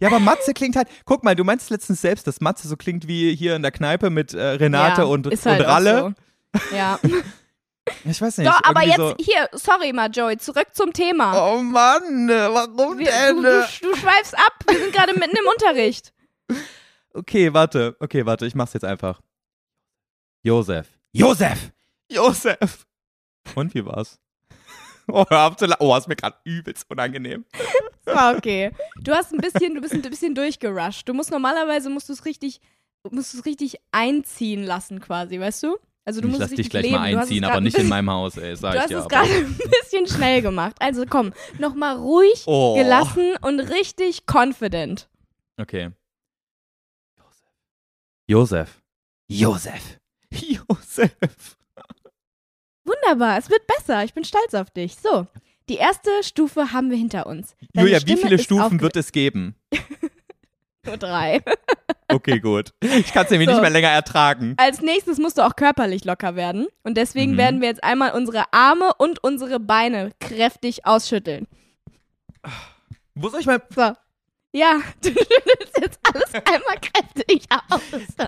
Ja, aber Matze klingt halt. Guck mal, du meinst letztens selbst, dass Matze so klingt wie hier in der Kneipe mit äh, Renate ja, und, ist und halt Ralle. So. Ja. Ich weiß nicht. So, aber jetzt hier, sorry mal, Joey, zurück zum Thema. So, oh Mann, warum Wir, denn? du, du, du schweifst ab, wir sind gerade mitten im Unterricht. Okay, warte. Okay, warte, ich mach's jetzt einfach. Josef. Josef! Josef! Und wie war's? Oh, hör auf zu Oh, ist mir gerade übelst unangenehm. War okay. Du hast ein bisschen, du bist ein bisschen durchgerusht. Du musst normalerweise musst du es richtig, musst du es richtig einziehen lassen, quasi, weißt du? Also du ich musst lass es dich gleich leben. mal Du hast es einziehen, aber nicht in meinem Haus, ey, sag Du ich hast dir. es aber- gerade ein bisschen schnell gemacht. Also komm, nochmal ruhig, Oh. gelassen und richtig confident. Okay. Josef. Josef. Josef. Wunderbar, es wird besser. Ich bin stolz auf dich. So, die erste Stufe haben wir hinter uns. Deine Julia, wie Stimme viele ist Stufen wird es geben? Nur drei. Okay, gut. Ich kann es nämlich So. nicht mehr länger ertragen. Als nächstes musst du auch körperlich locker werden. Und deswegen Mhm. werden wir jetzt einmal unsere Arme und unsere Beine kräftig ausschütteln. Wo soll ich mal. So. Ja, du schüttelst jetzt alles einmal kräftig aus.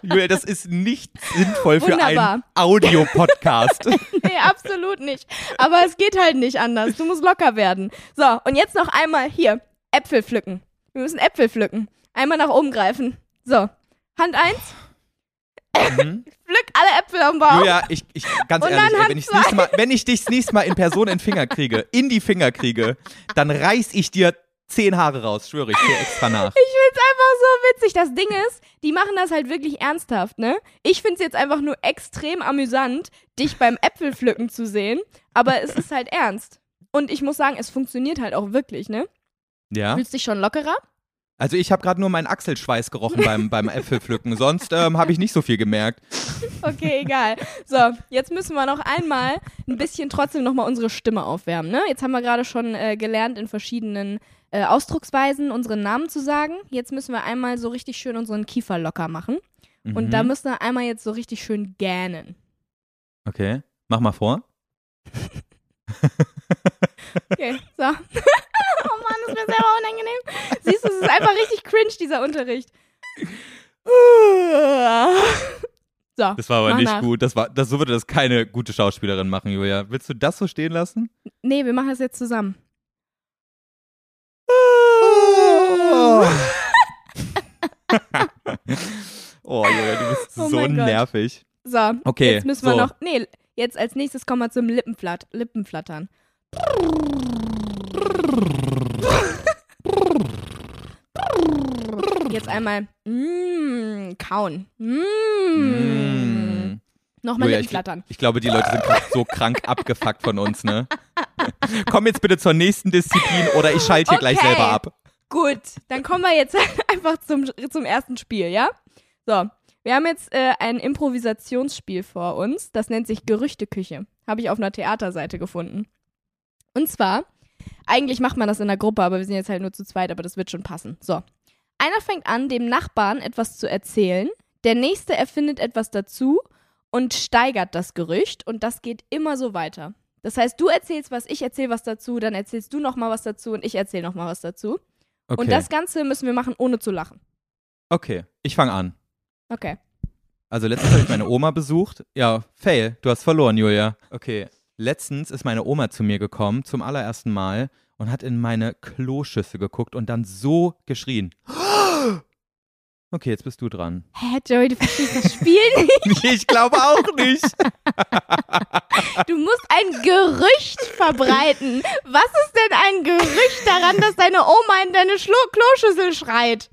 Julia, das ist nicht sinnvoll für Wunderbar. einen Audiopodcast. Nee, absolut nicht. Aber es geht halt nicht anders. Du musst locker werden. So, und jetzt noch einmal hier. Äpfel pflücken. Wir müssen Äpfel pflücken. Einmal nach oben greifen. So. Hand eins. mhm. Pflück alle Apfel am Bauch. Julia, ich, ich ganz Und ehrlich, ey, wenn, ich Mal, wenn ich dich das nächste Mal in Person in den Finger kriege, in die Finger kriege, dann reiß ich dir zehn Haare raus, schwöre ich dir extra nach. Ich find's einfach so witzig. Das Ding ist, die machen das halt wirklich ernsthaft, ne? Ich find's jetzt einfach nur extrem amüsant, dich beim Äpfelpflücken zu sehen, aber es ist halt ernst. Und ich muss sagen, es funktioniert halt auch wirklich, ne? Ja? Fühlst dich schon lockerer? Also ich habe gerade nur meinen Achselschweiß gerochen beim, beim Äpfelpflücken, sonst ähm, habe ich nicht so viel gemerkt. Okay, egal. So, jetzt müssen wir noch einmal ein bisschen trotzdem nochmal unsere Stimme aufwärmen, ne? Jetzt haben wir gerade schon äh, gelernt, in verschiedenen äh, Ausdrucksweisen unseren Namen zu sagen. Jetzt müssen wir einmal so richtig schön unseren Kiefer locker machen. Und Mhm. da müssen wir einmal jetzt so richtig schön gähnen. Okay, mach mal vor. Okay, so. oh Mann, das ist mir selber unangenehm. Siehst du, es ist einfach richtig cringe, dieser Unterricht. So, Das war aber nicht nach. gut. Das war, das, so würde das keine gute Schauspielerin machen, Julia. Willst du das so stehen lassen? Nee, wir machen das jetzt zusammen. oh, Julia, du bist Oh so nervig. So, Okay, jetzt müssen wir so. noch. Nee, jetzt als nächstes kommen wir zum Lippenflat Lippenflattern. Jetzt einmal mm, kauen. Mm. Mm. Nochmal Julia, ich, Lippenflattern. ich glaube, die Leute sind grad so krank abgefuckt von uns, ne? Komm jetzt bitte zur nächsten Disziplin oder ich schalte hier gleich Okay. selber ab. Gut, dann kommen wir jetzt einfach zum, zum ersten Spiel, ja? So, wir haben jetzt äh, ein Improvisationsspiel vor uns. Das nennt sich Gerüchteküche. Habe ich auf einer Theaterseite gefunden. Und zwar, eigentlich macht man das in der Gruppe, aber wir sind jetzt halt nur zu zweit, aber das wird schon passen. So, einer fängt an, dem Nachbarn etwas zu erzählen. Der nächste erfindet etwas dazu und steigert das Gerücht. Und das geht immer so weiter. Das heißt, du erzählst was, ich erzähle was dazu, dann erzählst du noch mal was dazu und ich erzähle noch mal was dazu. Okay. Und das Ganze müssen wir machen, ohne zu lachen. okay, ich fange an. Okay. Also letztens habe ich meine Oma besucht. Ja, fail, du hast verloren, Julia. Okay, letztens ist meine Oma zu mir gekommen, zum allerersten Mal, und hat in meine Kloschüssel geguckt und dann so geschrien. Okay, jetzt bist du dran. Hä, Joey, du verstehst das Spiel nicht. ich glaube auch nicht. Du musst ein Gerücht verbreiten. Was ist denn ein Gerücht daran, dass deine Oma in deine Schlo Kloschüssel schreit?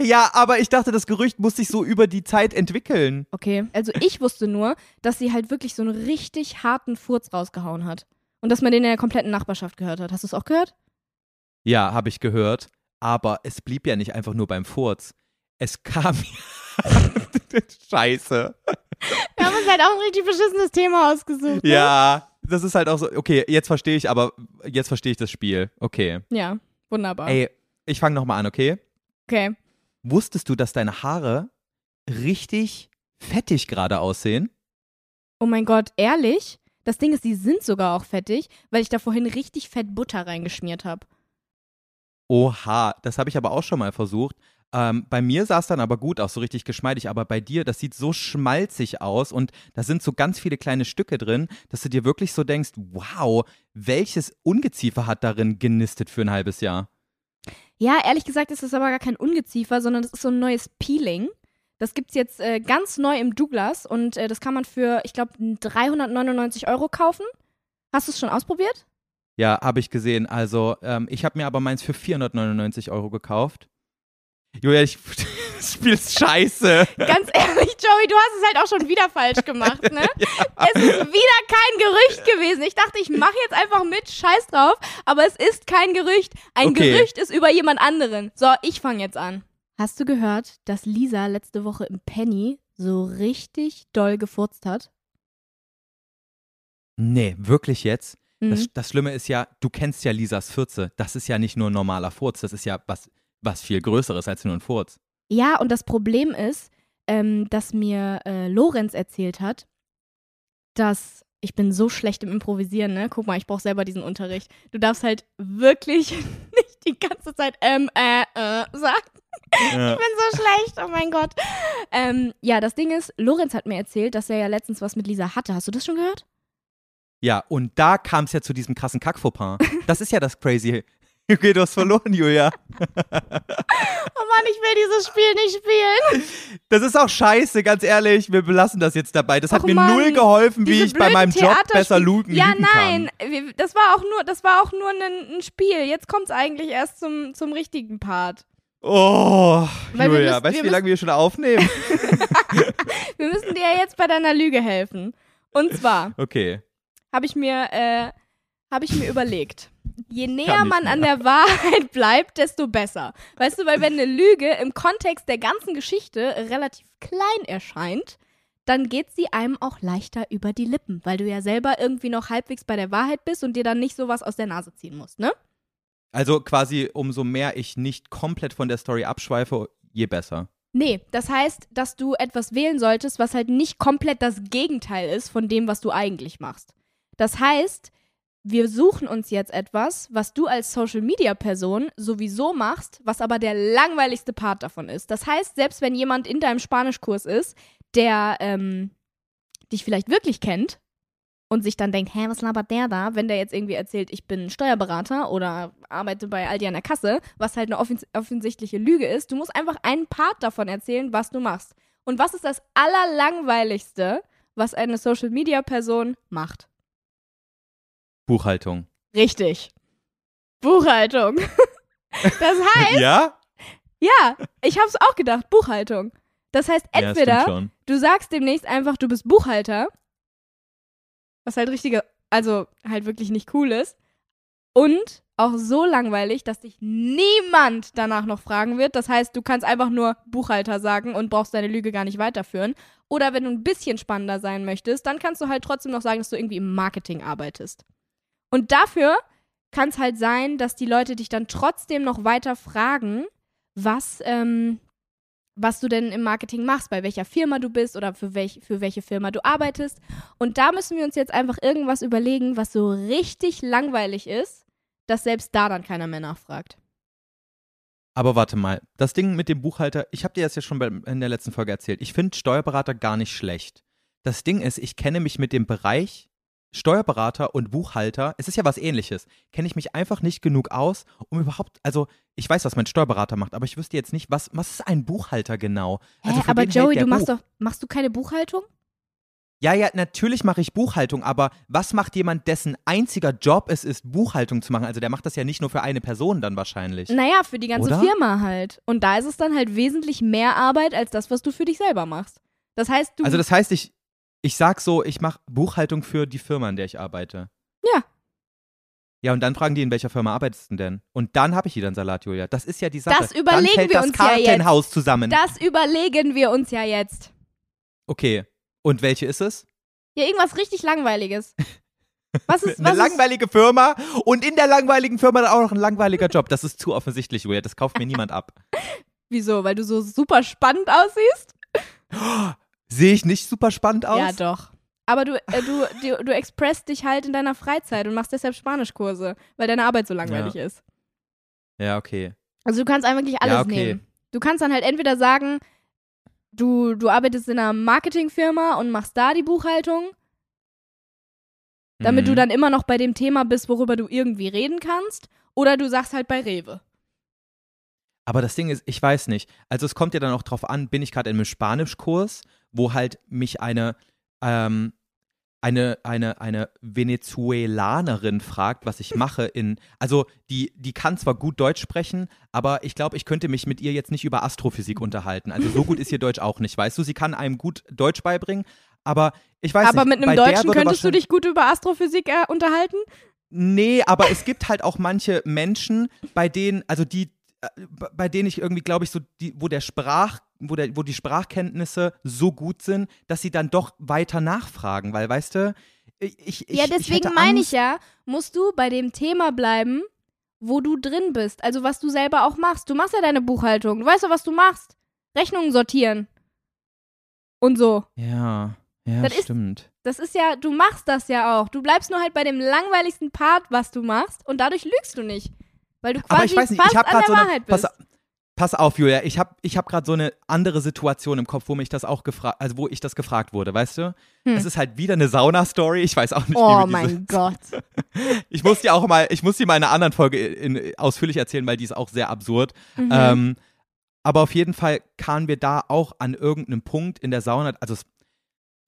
Ja, aber ich dachte, das Gerücht muss sich so über die Zeit entwickeln. Okay, also ich wusste nur, dass sie halt wirklich so einen richtig harten Furz rausgehauen hat. Und dass man den in der kompletten Nachbarschaft gehört hat. Hast du es auch gehört? Ja, habe ich gehört. Aber es blieb ja nicht einfach nur beim Furz. Es kam. Scheiße. Wir haben uns halt auch ein richtig beschissenes Thema ausgesucht. Ne? Ja, das ist halt auch so. Okay, jetzt verstehe ich, aber jetzt verstehe ich das Spiel. Okay. Ja, wunderbar. Ey, ich fange nochmal an, okay? Okay. Wusstest du, dass deine Haare richtig fettig gerade aussehen? Oh mein Gott, ehrlich? Das Ding ist, die sind sogar auch fettig, weil ich da vorhin richtig fett Butter reingeschmiert habe. Oha, das habe ich aber auch schon mal versucht. Ähm, bei mir sah es dann aber gut aus, so richtig geschmeidig, aber bei dir, das sieht so schmalzig aus und da sind so ganz viele kleine Stücke drin, dass du dir wirklich so denkst, wow, welches Ungeziefer hat darin genistet für ein halbes Jahr? Ja, ehrlich gesagt ist das aber gar kein Ungeziefer, sondern das ist so ein neues Peeling. Das gibt's jetzt äh, ganz neu im Douglas und äh, das kann man für, ich glaube, 399 Euro kaufen. Hast du es schon ausprobiert? Ja, habe ich gesehen. Also, ähm, ich habe mir aber meins für 499 Euro gekauft. Julia, ich, das Spiel ist scheiße. Ganz ehrlich, Joey, du hast es halt auch schon wieder falsch gemacht, ne? Es ist wieder kein Gerücht gewesen. Ich dachte, ich mache jetzt einfach mit, scheiß drauf, aber es ist kein Gerücht. Ein Okay. Gerücht ist über jemand anderen. So, ich fange jetzt an. Hast du gehört, dass Lisa letzte Woche im Penny so richtig doll gefurzt hat? Nee, wirklich jetzt? Mhm. Das, das Schlimme ist ja, du kennst ja Lisas Fürze. Das ist ja nicht nur ein normaler Furz, das ist ja was, was viel Größeres als nur ein Furz. Ja, und das Problem ist, ähm, dass mir äh, Lorenz erzählt hat, dass ich bin so schlecht im Improvisieren, ne? Guck mal, ich brauche selber diesen Unterricht. Du darfst halt wirklich nicht die ganze Zeit ähm, äh, äh sagen. Ja. Ich bin so schlecht, oh mein Gott. Ähm, ja, das Ding ist, Lorenz hat mir erzählt, dass er ja letztens was mit Lisa hatte. Hast du das schon gehört? Ja, und da kam es ja zu diesem krassen Kackfauxpas. Das ist ja das Crazy. Okay, du hast verloren, Julia. Oh Mann, ich will dieses Spiel nicht spielen. Das ist auch scheiße, ganz ehrlich. Wir belassen das jetzt dabei. Das hat Och mir Mann, null geholfen, wie ich bei meinem Job besser lügen, Ja, nein, kann. wir- das war auch nur, das war auch nur ein, ein Spiel. Jetzt kommt's eigentlich erst zum, zum richtigen Part. Oh, Weil Julia, müssen- weißt du, wie lange wir schon aufnehmen? Wir müssen dir ja jetzt bei deiner Lüge helfen. Und zwar Okay. habe ich mir, äh, habe ich mir überlegt. Je näher man an der Wahrheit bleibt, desto besser. Weißt du, weil wenn eine Lüge im Kontext der ganzen Geschichte relativ klein erscheint, dann geht sie einem auch leichter über die Lippen, weil du ja selber irgendwie noch halbwegs bei der Wahrheit bist und dir dann nicht sowas aus der Nase ziehen musst, ne? Also quasi, umso mehr ich nicht komplett von der Story abschweife, je besser. Nee, das heißt, dass du etwas wählen solltest, was halt nicht komplett das Gegenteil ist von dem, was du eigentlich machst. Das heißt, wir suchen uns jetzt etwas, was du als Social Media Person sowieso machst, was aber der langweiligste Part davon ist. Das heißt, selbst wenn jemand in deinem Spanischkurs ist, der ähm, dich vielleicht wirklich kennt und sich dann denkt, hä, was labert der da, wenn der jetzt irgendwie erzählt, ich bin Steuerberater oder arbeite bei Aldi an der Kasse, was halt eine offens offensichtliche Lüge ist. Du musst einfach einen Part davon erzählen, was du machst. Und was ist das allerlangweiligste, was eine Social Media Person macht? Buchhaltung. Richtig. Buchhaltung. Das heißt, Ja? ja, ich hab's auch gedacht, Buchhaltung. Das heißt, ja, entweder schon. du sagst demnächst einfach, du bist Buchhalter, was halt richtige, also halt wirklich nicht cool ist. Und auch so langweilig, dass dich niemand danach noch fragen wird. Das heißt, du kannst einfach nur Buchhalter sagen und brauchst deine Lüge gar nicht weiterführen. Oder wenn du ein bisschen spannender sein möchtest, dann kannst du halt trotzdem noch sagen, dass du irgendwie im Marketing arbeitest. Und dafür kann es halt sein, dass die Leute dich dann trotzdem noch weiter fragen, was, ähm, was du denn im Marketing machst, bei welcher Firma du bist oder für, welch, für welche Firma du arbeitest. Und da müssen wir uns jetzt einfach irgendwas überlegen, was so richtig langweilig ist, dass selbst da dann keiner mehr nachfragt. Aber warte mal, das Ding mit dem Buchhalter, ich habe dir das ja schon in der letzten Folge erzählt. Ich finde Steuerberater gar nicht schlecht. Das Ding ist, ich kenne mich mit dem Bereich Steuerberater und Buchhalter, es ist ja was ähnliches, kenne ich mich einfach nicht genug aus, um überhaupt, also ich weiß, was mein Steuerberater macht, aber ich wüsste jetzt nicht, was, was ist ein Buchhalter genau? Also Hä, aber Joey, du machst Buch? doch, machst du keine Buchhaltung? Ja, ja, natürlich mache ich Buchhaltung, aber was macht jemand, dessen einziger Job es ist, Buchhaltung zu machen? Also der macht das ja nicht nur für eine Person dann wahrscheinlich. Naja, für die ganze Oder? Firma halt. Und da ist es dann halt wesentlich mehr Arbeit als das, was du für dich selber machst. Das heißt, du. Also das heißt, ich, ich sag so, ich mache Buchhaltung für die Firma, in der ich arbeite. Ja. Ja, und dann fragen die, in welcher Firma arbeitest du denn? Und dann habe ich wieder einen Salat, Julia. Das ist ja die Sache. Das überlegen dann fällt wir das uns ja jetzt. Kartenhaus zusammen. das überlegen wir uns ja jetzt. okay. Und welche ist es? Ja, irgendwas richtig Langweiliges. Was ist, was Eine langweilige Firma und in der langweiligen Firma dann auch noch ein langweiliger Job. Das ist zu offensichtlich, Julia. Das kauft mir niemand ab. ist, wieso? Weil du so super spannend aussiehst? Sehe ich nicht super spannend aus? Ja, doch. Aber du, äh, du, du, du expresst dich halt in deiner Freizeit und machst deshalb Spanischkurse, weil deine Arbeit so langweilig ist. Ja, okay. Also du kannst einfach wirklich alles Ja, okay. nehmen. Du kannst dann halt entweder sagen, du, du arbeitest in einer Marketingfirma und machst da die Buchhaltung, damit Mhm. du dann immer noch bei dem Thema bist, worüber du irgendwie reden kannst, oder du sagst halt bei Rewe. Aber das Ding ist, ich weiß nicht. Also es kommt ja dann auch drauf an, bin ich gerade in einem Spanischkurs, wo halt mich eine, ähm, eine, eine, eine Venezuelanerin fragt, was ich mache in, also die, die kann zwar gut Deutsch sprechen, aber ich glaube, ich könnte mich mit ihr jetzt nicht über Astrophysik unterhalten. Also so gut ist ihr Deutsch auch nicht, weißt du? Sie kann einem gut Deutsch beibringen, aber ich weiß Aber nicht. mit einem Deutschen könntest du dich gut über Astrophysik äh, unterhalten? Nee, aber es gibt halt auch manche Menschen, bei denen, also die, bei denen ich irgendwie, glaube ich, so, die, wo der Sprach, wo, der, wo die Sprachkenntnisse so gut sind, dass sie dann doch weiter nachfragen, weil, weißt du, ich, ich, ja, ich deswegen hätte meine ich ja, musst du bei dem Thema bleiben, wo du drin bist. Also was du selber auch machst. Du machst ja deine Buchhaltung. Du weißt doch, was du machst. Rechnungen sortieren. Und so. Ja, ja, Das ist- stimmt. Das ist ja, du machst das ja auch. Du bleibst nur halt bei dem langweiligsten Part, was du machst, und dadurch lügst du nicht. Weil du quasi aber ich weiß nicht, fast ich an der so eine, Wahrheit pass, bist. auf, Pass auf, Julia, ich habe ich hab gerade so eine andere Situation im Kopf, wo mich das auch gefragt, also wo ich das gefragt wurde, weißt du? Hm. Es ist halt wieder eine Sauna-Story. Ich weiß auch nicht, Oh wie diese, mein Gott. Ich muss dir auch mal, ich muss dir mal in einer anderen Folge in, ausführlich erzählen, weil die ist auch sehr absurd. Mhm. Ähm, aber auf jeden Fall kamen wir da auch an irgendeinem Punkt in der Sauna. Also, es,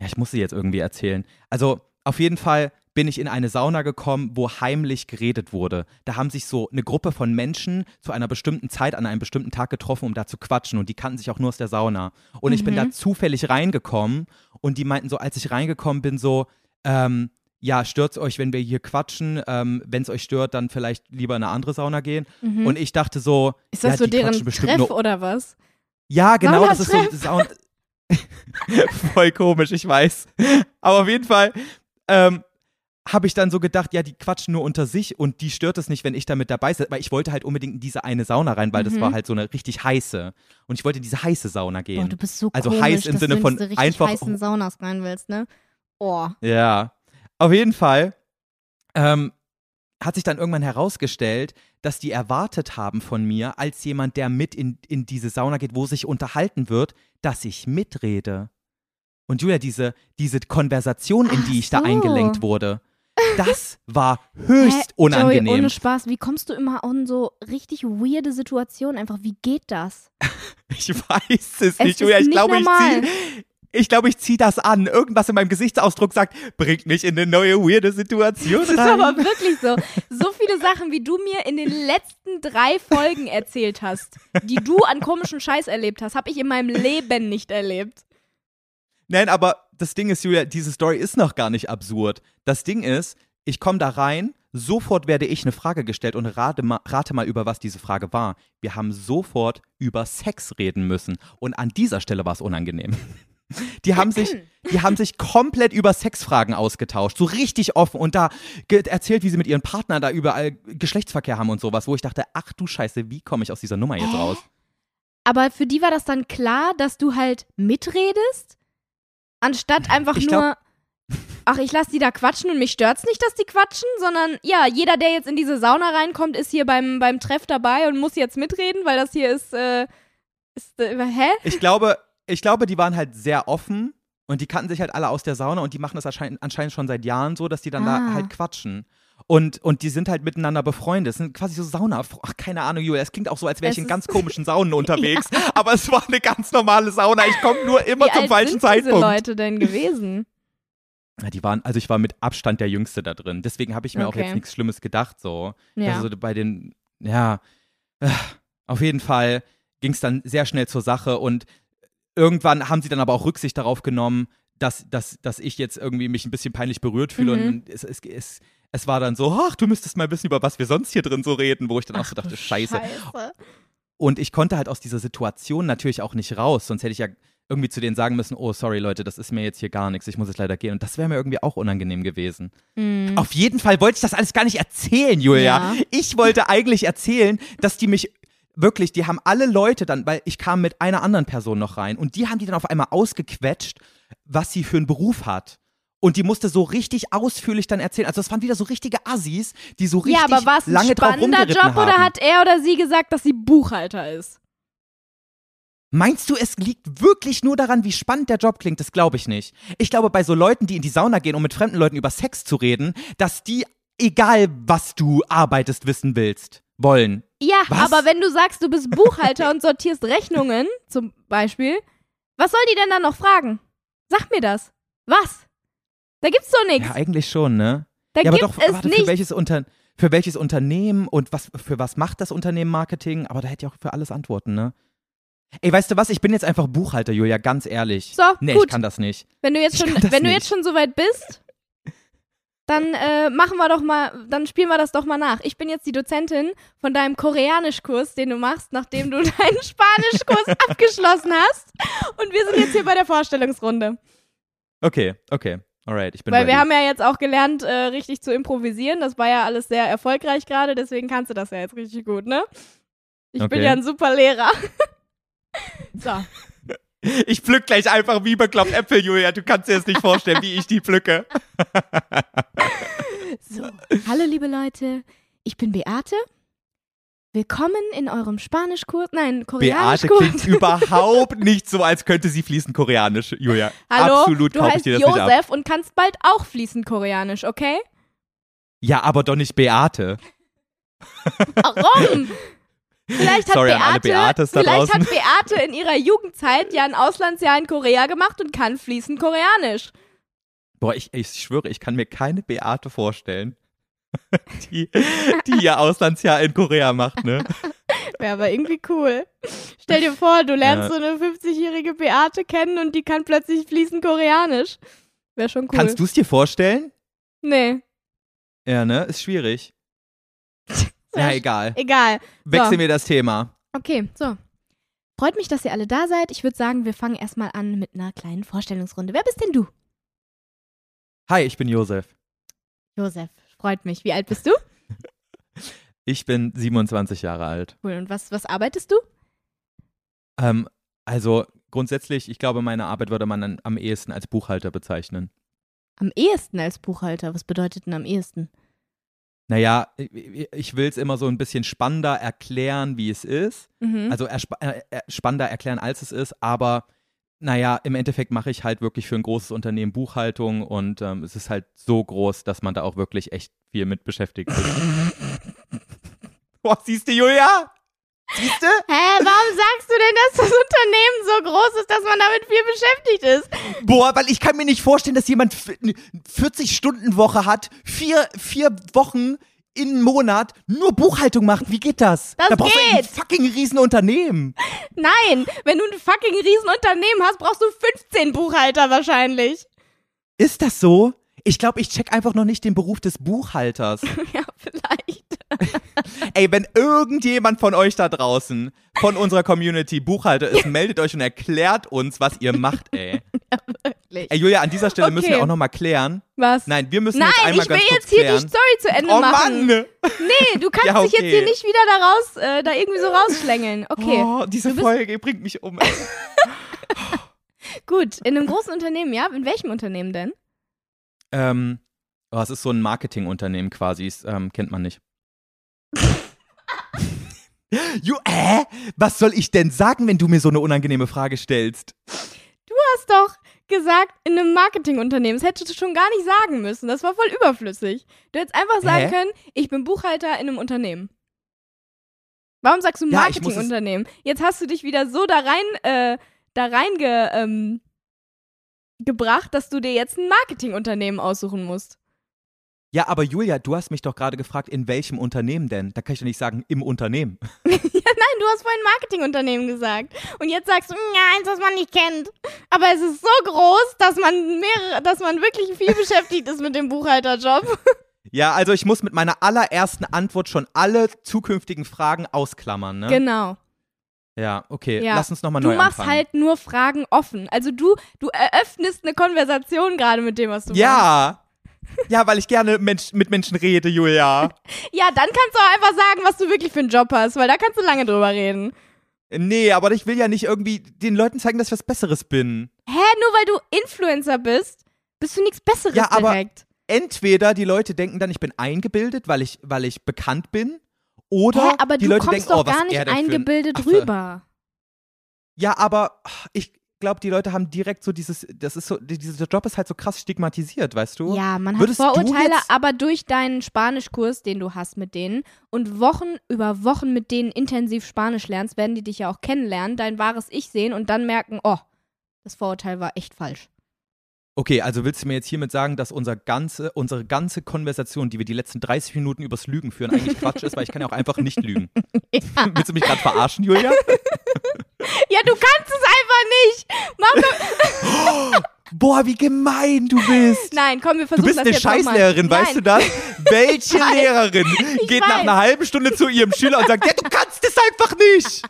ja, ich muss sie jetzt irgendwie erzählen. Also, auf jeden Fall bin ich in eine Sauna gekommen, wo heimlich geredet wurde. Da haben sich so eine Gruppe von Menschen zu einer bestimmten Zeit an einem bestimmten Tag getroffen, um da zu quatschen. Und die kannten sich auch nur aus der Sauna. Und ich bin Mhm. da zufällig reingekommen. Und die meinten so, als ich reingekommen bin, so, ähm, ja, stört's euch, wenn wir hier quatschen. Ähm, wenn es euch stört, dann vielleicht lieber in eine andere Sauna gehen. Mhm. Und ich dachte so, ist das ja, so deren Treff nur oder was? ja, genau, das ist so Saunatreff. Saun Voll komisch, ich weiß. Aber auf jeden Fall ähm, habe ich dann so gedacht, ja, die quatschen nur unter sich und die stört es nicht, wenn ich da mit dabei bin, weil ich wollte halt unbedingt in diese eine Sauna rein, weil das Mhm. war halt so eine richtig heiße und ich wollte in diese heiße Sauna Boah, gehen. du bist so Also komisch, heiß im Sinne von richtig einfach- heißen Saunas rein willst, ne? Oh. Ja, auf jeden Fall ähm, hat sich dann irgendwann herausgestellt, dass die erwartet haben von mir, als jemand, der mit in, in diese Sauna geht, wo sich unterhalten wird, dass ich mitrede. Und Julia, diese, diese Konversation, in Ach die ich da so. eingelenkt wurde, das war höchst Hä, unangenehm. Joey, ohne Spaß, wie kommst du immer an so richtig weirde Situationen? Einfach, wie geht das? Ich weiß es, Es nicht, Julia. Ich glaube, ich ziehe ich glaube, ich zieh das an. Irgendwas in meinem Gesichtsausdruck sagt, bringt mich in eine neue, weirde Situation Das ist rein. aber wirklich so. So viele Sachen, wie du mir in den letzten drei Folgen erzählt hast, die du an komischen Scheiß erlebt hast, habe ich in meinem Leben nicht erlebt. Nein, aber das Ding ist, Julia, diese Story ist noch gar nicht absurd. Das Ding ist, ich komme da rein, sofort werde ich eine Frage gestellt und rate mal, rate mal, über was diese Frage war. Wir haben sofort über Sex reden müssen. Und an dieser Stelle war es unangenehm. Die haben sich, die haben sich komplett über Sexfragen ausgetauscht, so richtig offen und da erzählt, wie sie mit ihren Partnern da überall Geschlechtsverkehr haben und sowas, wo ich dachte, ach du Scheiße, wie komme ich aus dieser Nummer jetzt raus? Aber für die war das dann klar, dass du halt mitredest, anstatt einfach Ich nur, glaub- ach, ich lasse die da quatschen und mich stört's nicht, dass die quatschen, sondern ja, jeder, der jetzt in diese Sauna reinkommt, ist hier beim, beim Treff dabei und muss jetzt mitreden, weil das hier ist, äh, ist äh, hä? Ich glaube, ich glaube, die waren halt sehr offen und die kannten sich halt alle aus der Sauna und die machen das anscheinend, anscheinend schon seit Jahren so, dass die dann Ah. da halt quatschen. Und, und die sind halt miteinander befreundet. Das sind quasi so Sauna. Ach, keine Ahnung, Julia. Es klingt auch so, als wäre ich Es in ganz komischen Saunen unterwegs. Aber es war eine ganz normale Sauna. Ich komme nur immer Wie zum alt falschen sind Zeitpunkt. diese Leute denn gewesen? Ja, die waren, also ich war mit Abstand der Jüngste da drin. Deswegen habe ich mir auch Okay. jetzt nichts Schlimmes gedacht. So. Ja. Also bei den, ja, äh, auf jeden Fall ging es dann sehr schnell zur Sache und irgendwann haben sie dann aber auch Rücksicht darauf genommen, dass, dass, dass ich jetzt irgendwie mich ein bisschen peinlich berührt fühle Mhm. und es, es, es, es war dann so, ach, du müsstest mal wissen, über was wir sonst hier drin so reden, wo ich dann auch so dachte, scheiße. Scheiße. Und ich konnte halt aus dieser Situation natürlich auch nicht raus, sonst hätte ich ja irgendwie zu denen sagen müssen, oh, sorry Leute, das ist mir jetzt hier gar nichts, ich muss jetzt leider gehen. Und das wäre mir irgendwie auch unangenehm gewesen. Mhm. Auf jeden Fall wollte ich das alles gar nicht erzählen, Julia. Ja. Ich wollte eigentlich erzählen, dass die mich wirklich, die haben alle Leute dann, weil ich kam mit einer anderen Person noch rein und die haben die dann auf einmal ausgequetscht, was sie für einen Beruf hat. Und die musste so richtig ausführlich dann erzählen. Also das waren wieder so richtige Assis, die so richtig Ja, aber war es ein lange drauf spannender rumgeritten Job haben. oder hat er oder sie gesagt, dass sie Buchhalter ist? Meinst du, es liegt wirklich nur daran, wie spannend der Job klingt? Das glaube ich nicht. Ich glaube, bei so Leuten, die in die Sauna gehen, um mit fremden Leuten über Sex zu reden, dass die, egal was du arbeitest, wissen willst, wollen. Ja, Was? aber wenn du sagst, du bist Buchhalter und sortierst Rechnungen, zum Beispiel, was soll die denn dann noch fragen? Sag mir das. Was? Da gibt's doch nichts. Ja, eigentlich schon, ne? da ja, aber gibt's doch, es warte, für welches, Unter für welches Unternehmen und was, für was macht das Unternehmen Marketing? Aber da hätte ich auch für alles Antworten, ne? Ey, weißt du was? Ich bin jetzt einfach Buchhalter, Julia, ganz ehrlich. So, nee, gut. ich kann das nicht. Wenn du jetzt schon, wenn du nicht. jetzt schon soweit bist, dann äh, machen wir doch mal, dann spielen wir das doch mal nach. Ich bin jetzt die Dozentin von deinem Koreanischkurs, den du machst, nachdem du deinen Spanischkurs abgeschlossen hast. Und wir sind jetzt hier bei der Vorstellungsrunde. Okay, okay. Alright, ich bin Weil ready. wir haben ja jetzt auch gelernt, äh, richtig zu improvisieren. Das war ja alles sehr erfolgreich gerade, deswegen kannst du das ja jetzt richtig gut, ne? Ich bin Okay. ja ein super Lehrer. so. Ich pflück gleich einfach wie bekloppt Äpfel, Julia. Du kannst dir jetzt nicht vorstellen, wie ich die pflücke. So, hallo liebe Leute, ich bin Beate. Willkommen in eurem Spanischkurs, nein, Beate Koreanischkurs. klingt überhaupt nicht so, als könnte sie fließend Koreanisch, Julia. Hallo, Absolut du kaufe ich heißt dir das nicht ab. Josef und kannst bald auch fließend Koreanisch, okay? Ja, aber doch nicht Beate. Warum? Vielleicht hat Sorry Beate, vielleicht hat Beate in ihrer Jugendzeit ja ein Auslandsjahr in Korea gemacht und kann fließend Koreanisch. Boah, ich, ich schwöre, ich kann mir keine Beate vorstellen, die, die ihr Auslandsjahr in Korea macht, ne? Wäre aber irgendwie cool. Stell dir vor, du lernst Ja. so eine 50-jährige Beate kennen und die kann plötzlich fließend Koreanisch. Wäre schon cool. Kannst du es dir vorstellen? Nee, Ja, ne? Ist schwierig. Ja, egal. egal. Wechseln wir das Thema. Okay, so. Freut mich, dass ihr alle da seid. Ich würde sagen, wir fangen erstmal an mit einer kleinen Vorstellungsrunde. Wer bist denn du? Hi, ich bin Josef. Josef, freut mich. Wie alt bist du? Ich bin 27 Jahre alt. Cool. Und was, was arbeitest du? Ähm, also grundsätzlich, ich glaube, meine Arbeit würde man dann am ehesten als Buchhalter bezeichnen. Am ehesten als Buchhalter. Was bedeutet denn am ehesten? Naja, ich- will es immer so ein bisschen spannender erklären, wie es ist. Mhm. Also erspa- äh, äh, spannender erklären, als es ist, aber naja, im Endeffekt mache ich halt wirklich für ein großes Unternehmen Buchhaltung und ähm, es ist halt so groß, dass man da auch wirklich echt viel mit beschäftigt ist. Boah, siehst du, Julia? Siehst du? Hä, warum sagst du denn, dass das Unternehmen so groß ist, dass man damit viel beschäftigt ist? Boah, weil ich kann mir nicht vorstellen, dass jemand f- eine 40-Stunden-Woche hat, vier, vier Wochen im Monat nur Buchhaltung macht. Wie geht das? Das da brauchst du ein geht. fucking Riesenunternehmen. Nein, wenn du ein fucking Riesenunternehmen hast, brauchst du 15 Buchhalter wahrscheinlich. Ist das so? Ich glaube, ich check einfach noch nicht den Beruf des Buchhalters. Ja, vielleicht. Ey, wenn irgendjemand von euch da draußen, von unserer Community Buchhalter ist, meldet euch und erklärt uns, was ihr macht, ey. Wirklich. Ey, Julia, an dieser Stelle müssen wir Okay. auch noch mal klären. Was? Nein, wir müssen Nein, jetzt einmal ich will ganz jetzt hier klären. die Story zu Ende oh machen. Mann! Nee, du kannst Ja, dich jetzt okay. hier nicht wieder da raus, äh, da irgendwie so rausschlängeln. Okay, Oh, diese Folge bringt mich um. Gut. In einem großen Unternehmen, ja? In welchem Unternehmen denn? ähm, oh, es ist so ein Marketingunternehmen quasi, es, ähm, kennt man nicht. Ju, äh? Was soll ich denn sagen, wenn du mir so eine unangenehme Frage stellst? Du hast doch gesagt, in einem Marketingunternehmen. Das hättest du schon gar nicht sagen müssen. Das war voll überflüssig. Du hättest einfach sagen Hä? können, ich bin Buchhalter in einem Unternehmen. Warum sagst du Ja, Marketingunternehmen? Jetzt hast du dich wieder so da rein, äh, da rein ge, ähm, gebracht, dass du dir jetzt ein Marketingunternehmen aussuchen musst. Ja, aber Julia, du hast mich doch gerade gefragt, in welchem Unternehmen denn? Da kann ich doch nicht sagen, im Unternehmen. ja, nein, du hast vorhin Marketingunternehmen gesagt. Und jetzt sagst du, "Mm, ja, eins, das man nicht kennt. Aber es ist so groß, dass man mehrere, dass man wirklich viel beschäftigt ist mit dem Buchhalterjob. Ja, also ich muss mit meiner allerersten Antwort schon alle zukünftigen Fragen ausklammern, ne? Genau. ja, okay. Ja. Lass uns nochmal Du neu machst anfangen. halt nur Fragen offen. Also du, du eröffnest eine Konversation gerade mit dem, was du machst. ja. Ja, weil ich gerne Mensch, mit Menschen rede, Julia. Ja, dann kannst du auch einfach sagen, was du wirklich für einen Job hast, weil da kannst du lange drüber reden. nee, aber ich will ja nicht irgendwie den Leuten zeigen, dass ich was Besseres bin. Hä, nur weil du Influencer bist, bist du nichts Besseres Ja, aber- direkt. Entweder die Leute denken dann, ich bin eingebildet, weil ich, weil ich bekannt bin, oder Hä, aber die du Leute kommst denken, doch oh, was gar nicht eingebildet Affe. rüber. Ja, aber ich glaube, die Leute haben direkt so dieses, das ist so, dieser Job ist halt so krass stigmatisiert, weißt du? Ja, man hat Würdest Vorurteile, aber durch deinen Spanischkurs, den du hast mit denen und Wochen über Wochen mit denen intensiv Spanisch lernst, werden die dich ja auch kennenlernen, dein wahres Ich sehen und dann merken, oh, das Vorurteil war echt falsch. Okay, also willst du mir jetzt hiermit sagen, dass unser ganze, unsere ganze Konversation, die wir die letzten 30 Minuten übers Lügen führen, eigentlich Quatsch ist, weil ich kann ja auch einfach nicht lügen. Willst du mich gerade verarschen, Julia? Ja, du kannst es einfach nicht. Mach. Boah, wie gemein du bist. Nein, komm, wir Du versuchen bist das eine jetzt noch mal. Scheißlehrerin, weißt du das? Welche Lehrerin geht nach weiß. einer halben Stunde zu ihrem Schüler und sagt, ja, du kannst es einfach nicht.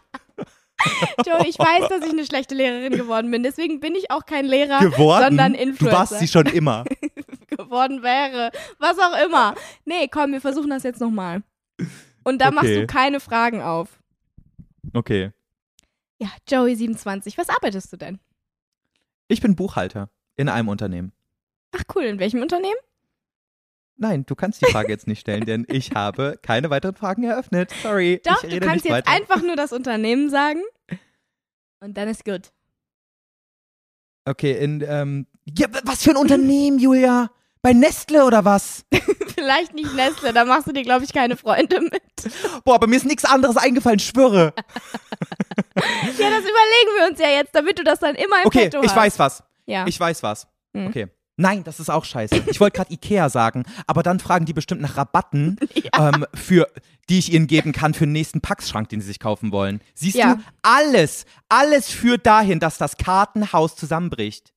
Joe, ich weiß, dass ich eine schlechte Lehrerin geworden bin. Deswegen bin ich auch kein Lehrer, Geworden? sondern Du Influencer warst sie schon immer. geworden wäre. Was auch immer. Nee, komm, wir versuchen das jetzt nochmal. Und da machst Okay. du keine Fragen auf. Okay. Ja, Joey27, was arbeitest du denn? Ich bin Buchhalter in einem Unternehmen. Ach cool, in welchem Unternehmen? Nein, du kannst die Frage jetzt nicht stellen, denn ich habe keine weiteren Fragen eröffnet. Sorry. Doch, ich du rede kannst nicht jetzt weiter. einfach nur das Unternehmen sagen. Und dann ist gut. Okay, in, ähm, ja, was für ein Unternehmen, Julia? Bei Nestle oder was? Vielleicht nicht Nestle, da machst du dir, glaube ich, keine Freunde mit. Boah, aber mir ist nichts anderes eingefallen, schwöre. Ja, das überlegen wir uns ja jetzt, damit du das dann immer im Okay, Petto ich hast. weiß was. Ja. Ich weiß was. Hm. Okay. Nein, das ist auch scheiße. Ich wollte gerade Ikea sagen, aber dann fragen die bestimmt nach Rabatten, ähm, für, die ich ihnen geben kann für den nächsten Packschrank, den sie sich kaufen wollen. Siehst Ja. du, alles, alles führt dahin, dass das Kartenhaus zusammenbricht.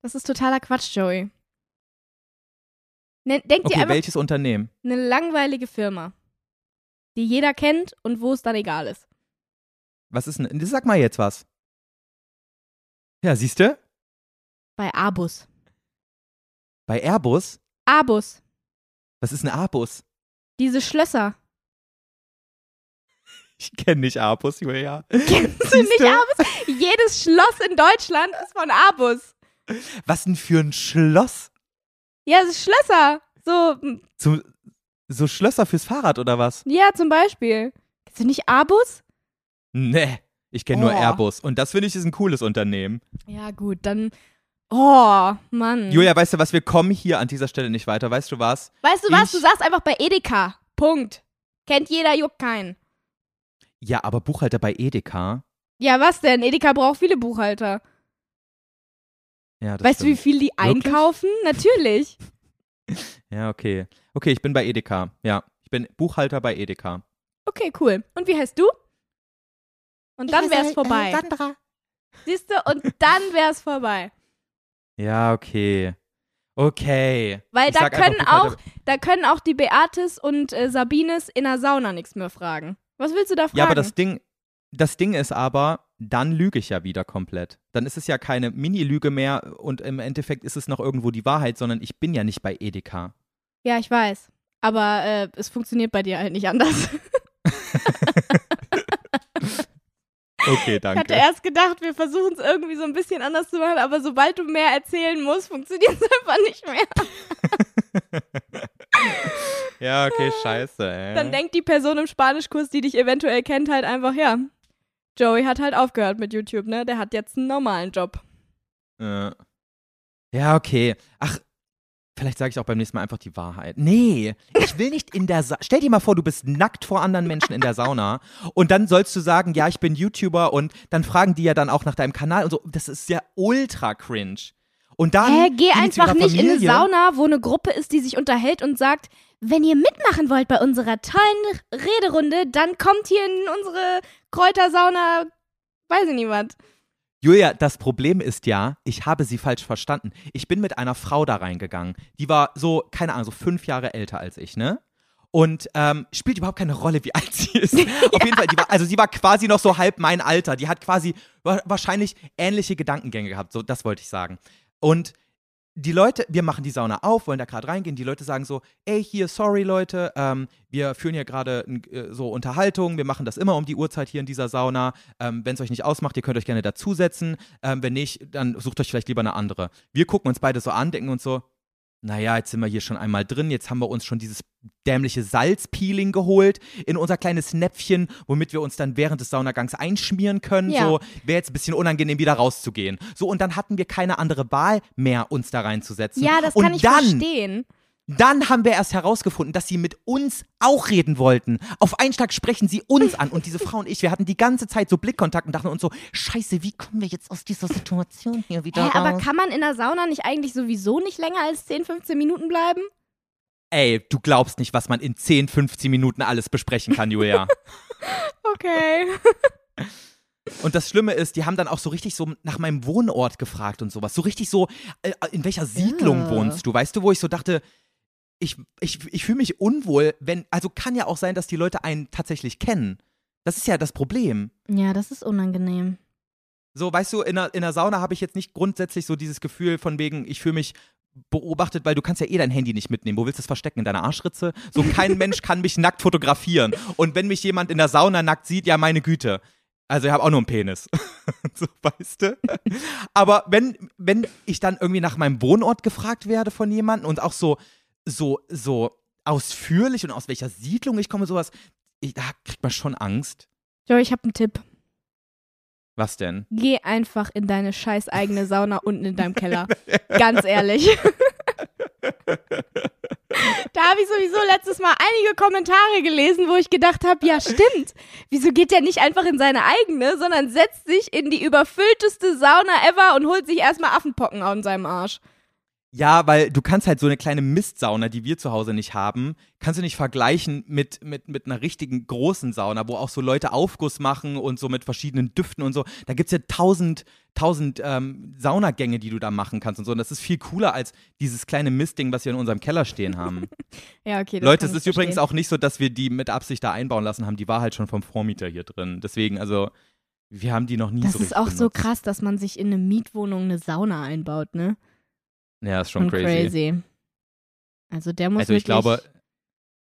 Das ist totaler Quatsch, Joey. Ne, denk dir Okay, einfach welches Unternehmen? eine langweilige Firma, die jeder kennt und wo es dann egal ist. Was ist denn? Sag mal jetzt was. Ja, siehst du? Bei Abus. Bei Airbus? Abus. Was ist ein Abus? Diese Schlösser. Ich kenne nicht Abus, Julia. Kennst du nicht? Abus? Jedes Schloss in Deutschland ist von Abus. Was denn für ein Schloss? Ja, es ist Schlösser. So, m, So, so Schlösser fürs Fahrrad oder was? ja, zum Beispiel. Kennst du nicht Abus? Nee, ich kenne nur Oh. Airbus. Und das finde ich ist ein cooles Unternehmen. Ja, gut, dann. Oh, Mann. Julia, weißt du was, wir kommen hier an dieser Stelle nicht weiter. Weißt du was? weißt du was? ich- Du sagst einfach bei Edeka. Punkt. Kennt jeder, juckt keinen. Ja, aber Buchhalter bei Edeka. Ja, was denn? Edeka braucht viele Buchhalter. Ja, das weißt du, wie stimmt. viel die Wirklich? einkaufen? Natürlich. Ja, okay. Okay, ich bin bei Edeka. Ja, ich bin Buchhalter bei Edeka. Okay, cool. Und wie heißt du? Und dann wär's vorbei. Sandra. Siehst du? Und dann wär's vorbei. Ja, okay. Okay. Weil Ich da einfach können Buchhalter- auch, da können auch die Beatis und äh, Sabines in der Sauna nichts mehr fragen. Was willst du da fragen? Ja, aber das Ding, das Ding ist aber, dann lüge ich ja wieder komplett. Dann ist es ja keine Mini-Lüge mehr und im Endeffekt ist es noch irgendwo die Wahrheit, sondern ich bin ja nicht bei Edeka. ja, ich weiß. Aber äh, es funktioniert bei dir halt nicht anders. Okay, Ich hatte danke. erst gedacht, wir versuchen es irgendwie so ein bisschen anders zu machen, aber sobald du mehr erzählen musst, funktioniert es einfach nicht mehr. Ja, okay, scheiße, ey. Dann denkt die Person im Spanischkurs, die dich eventuell kennt, halt einfach, ja, Joey hat halt aufgehört mit YouTube, ne? Der hat jetzt einen normalen Job. Äh. Ja, okay. Ach, vielleicht sage ich auch beim nächsten Mal einfach die Wahrheit. Nee, ich will nicht in der Sa Stell dir mal vor, du bist nackt vor anderen Menschen in der Sauna und dann sollst du sagen, ja, ich bin YouTuber und dann fragen die ja dann auch nach deinem Kanal und so. Das ist ja ultra cringe. Und dann Hä, geh einfach nicht in eine Familie. Sauna, wo eine Gruppe ist, die sich unterhält und sagt, wenn ihr mitmachen wollt bei unserer tollen Rederunde, dann kommt hier in unsere Kräutersauna, weiß ich was. Julia, das Problem ist ja, ich habe sie falsch verstanden. Ich bin mit einer Frau da reingegangen. Die war so, keine Ahnung, so fünf Jahre älter als ich, ne? Und ähm, spielt überhaupt keine Rolle, wie alt sie ist. Auf jeden Fall, die war, also sie war quasi noch so halb mein Alter. Die hat quasi wa wahrscheinlich ähnliche Gedankengänge gehabt. So, das wollte ich sagen. Und die Leute, wir machen die Sauna auf, wollen da gerade reingehen. Die Leute sagen so, ey, hier, sorry Leute, ähm, wir führen hier gerade äh, so Unterhaltung, wir machen das immer um die Uhrzeit hier in dieser Sauna. Ähm, wenn es euch nicht ausmacht, ihr könnt euch gerne dazusetzen. Ähm, wenn nicht, dann sucht euch vielleicht lieber eine andere. Wir gucken uns beide so an, denken uns so, naja, jetzt sind wir hier schon einmal drin, jetzt haben wir uns schon dieses dämliche Salzpeeling geholt in unser kleines Näpfchen, womit wir uns dann während des Saunagangs einschmieren können. Ja. So, wäre jetzt ein bisschen unangenehm, wieder rauszugehen. So, und dann hatten wir keine andere Wahl mehr, uns da reinzusetzen. Ja, das und kann ich dann, verstehen. Dann haben wir erst herausgefunden, dass sie mit uns auch reden wollten. Auf einen Schlag sprechen sie uns an. Und diese Frau und ich, wir hatten die ganze Zeit so Blickkontakt und dachten uns so, scheiße, wie kommen wir jetzt aus dieser Situation hier wieder Hä, aber raus? kann man in der Sauna nicht eigentlich sowieso nicht länger als 10, 15 Minuten bleiben? Ey, du glaubst nicht, was man in 10, 15 Minuten alles besprechen kann, Julia. Okay. Und das Schlimme ist, die haben dann auch so richtig so nach meinem Wohnort gefragt und sowas. So richtig so, äh, in welcher Siedlung Ja. wohnst du? Weißt du, wo ich so dachte, ich, ich, ich fühle mich unwohl, wenn, also kann ja auch sein, dass die Leute einen tatsächlich kennen. Das ist ja das Problem. Ja, das ist unangenehm. So, weißt du, in der, in der Sauna habe ich jetzt nicht grundsätzlich so dieses Gefühl von wegen, ich fühle mich beobachtet, weil du kannst ja eh dein Handy nicht mitnehmen. Wo willst du es verstecken? In deiner Arschritze? So, kein Mensch kann mich nackt fotografieren. Und wenn mich jemand in der Sauna nackt sieht, ja, meine Güte. Also ich habe auch nur einen Penis. so, weißt du? Aber wenn, wenn ich dann irgendwie nach meinem Wohnort gefragt werde von jemandem und auch so, so, so ausführlich und aus welcher Siedlung ich komme, sowas, ich, da kriegt man schon Angst. Jo, ich habe einen Tipp. Was denn? Geh einfach in deine scheiß eigene Sauna unten in deinem Keller. Ganz ehrlich. da habe ich sowieso letztes Mal einige Kommentare gelesen, wo ich gedacht habe, ja stimmt. Wieso geht der nicht einfach in seine eigene, sondern setzt sich in die überfüllteste Sauna ever und holt sich erstmal Affenpocken an seinem Arsch. Ja, weil du kannst halt so eine kleine Mistsauna, die wir zu Hause nicht haben, kannst du nicht vergleichen mit, mit, mit einer richtigen großen Sauna, wo auch so Leute Aufguss machen und so mit verschiedenen Düften und so. Da gibt es ja tausend, tausend ähm, Saunagänge, die du da machen kannst und so. Und das ist viel cooler als dieses kleine Mistding, was wir in unserem Keller stehen haben. ja, okay. Leute, es ist übrigens auch nicht so, dass wir die mit Absicht da einbauen lassen haben. Die war halt schon vom Vormieter hier drin. Deswegen, also, wir haben die noch nie das so Das ist auch benutzt. so krass, dass man sich in eine Mietwohnung eine Sauna einbaut, ne? Ja, ist schon crazy. crazy. Also der muss Also ich glaube,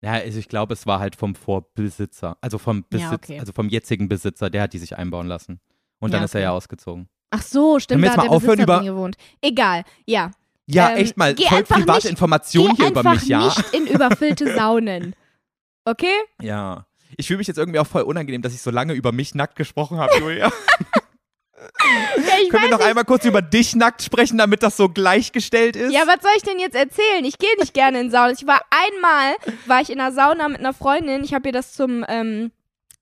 ja, also ich glaube, es war halt vom Vorbesitzer, also vom Besitz, ja, okay. also vom jetzigen Besitzer, der hat die sich einbauen lassen. Und dann ja, ist er ja ausgezogen. Ach so, stimmt, da hat der aufhören, Besitzer über... gewohnt. Egal, ja. Ja, ähm, echt mal voll private Informationen hier über mich, ja. nicht in überfüllte Saunen. Okay? Ja. Ich fühle mich jetzt irgendwie auch voll unangenehm, dass ich so lange über mich nackt gesprochen habe, Julia. Ja, Können wir noch nicht. einmal kurz über dich nackt sprechen, damit das so gleichgestellt ist? Ja, was soll ich denn jetzt erzählen? Ich gehe nicht gerne in Sauna. Ich war einmal, war ich in einer Sauna mit einer Freundin. Ich habe ihr das zum, ähm,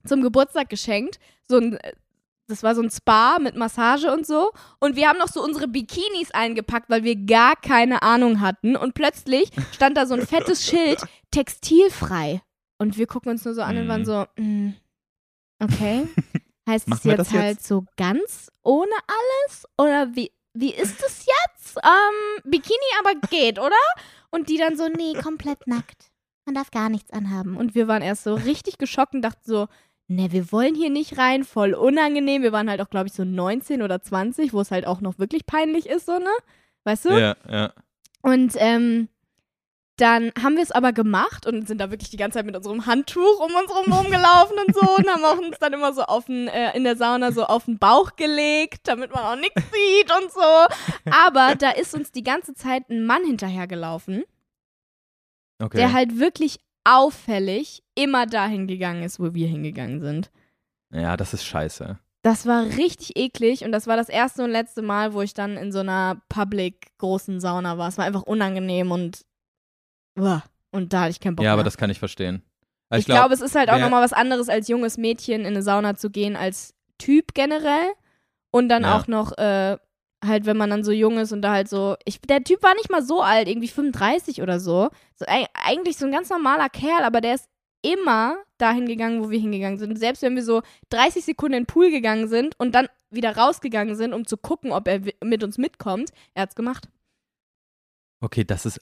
zum Geburtstag geschenkt. So ein, das war so ein Spa mit Massage und so. Und wir haben noch so unsere Bikinis eingepackt, weil wir gar keine Ahnung hatten. Und plötzlich stand da so ein fettes Schild, textilfrei. Und wir gucken uns nur so an und waren mhm. so, mm, okay. Heißt es jetzt, jetzt halt so ganz ohne alles? Oder wie, wie ist es jetzt? Ähm, Bikini aber geht, oder? Und die dann so, nee, komplett nackt. Man darf gar nichts anhaben. Und wir waren erst so richtig geschockt und dachten so, ne, wir wollen hier nicht rein, voll unangenehm. Wir waren halt auch, glaube ich, so 19 oder 20, wo es halt auch noch wirklich peinlich ist, so, ne? Weißt du? Ja, ja. Und ähm, dann haben wir es aber gemacht und sind da wirklich die ganze Zeit mit unserem Handtuch um uns rum rumgelaufen und so und haben auch uns dann immer so auf den, äh, in der Sauna so auf den Bauch gelegt, damit man auch nichts sieht und so. Aber da ist uns die ganze Zeit ein Mann hinterhergelaufen, okay. der halt wirklich auffällig immer dahin gegangen ist, wo wir hingegangen sind. Ja, das ist scheiße. Das war richtig eklig und das war das erste und letzte Mal, wo ich dann in so einer public großen Sauna war. Es war einfach unangenehm und und da hatte ich keinen Bock Ja, mehr. aber das kann ich verstehen. Also ich, ich glaube, glaub, es ist halt auch nochmal was anderes, als junges Mädchen in eine Sauna zu gehen, als Typ generell. Und dann ja. auch noch, äh, halt, wenn man dann so jung ist und da halt so. Ich, der Typ war nicht mal so alt, irgendwie 35 oder so. so eigentlich so ein ganz normaler Kerl, aber der ist immer dahin gegangen, wo wir hingegangen sind. selbst wenn wir so 30 Sekunden in den Pool gegangen sind und dann wieder rausgegangen sind, um zu gucken, ob er mit uns mitkommt, er hat's gemacht. Okay, das ist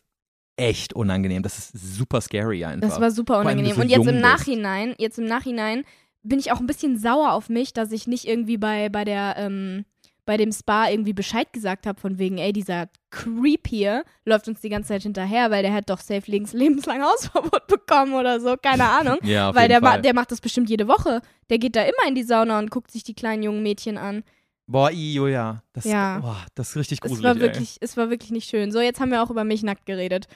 echt unangenehm. Das ist super scary einfach. Das war super unangenehm. So und jetzt im Nachhinein, bist. jetzt im Nachhinein bin ich auch ein bisschen sauer auf mich, dass ich nicht irgendwie bei, bei der, ähm, bei dem Spa irgendwie Bescheid gesagt habe, von wegen, ey, dieser Creep hier läuft uns die ganze Zeit hinterher, weil der hat doch safe links lebenslang Hausverbot bekommen oder so, keine Ahnung. ja, auf weil jeden der, Fall. der macht das bestimmt jede Woche. Der geht da immer in die Sauna und guckt sich die kleinen jungen Mädchen an. Boah, Julia, das, ja. boah, das ist richtig gruselig. Es war, wirklich, es war wirklich nicht schön. So, jetzt haben wir auch über mich nackt geredet.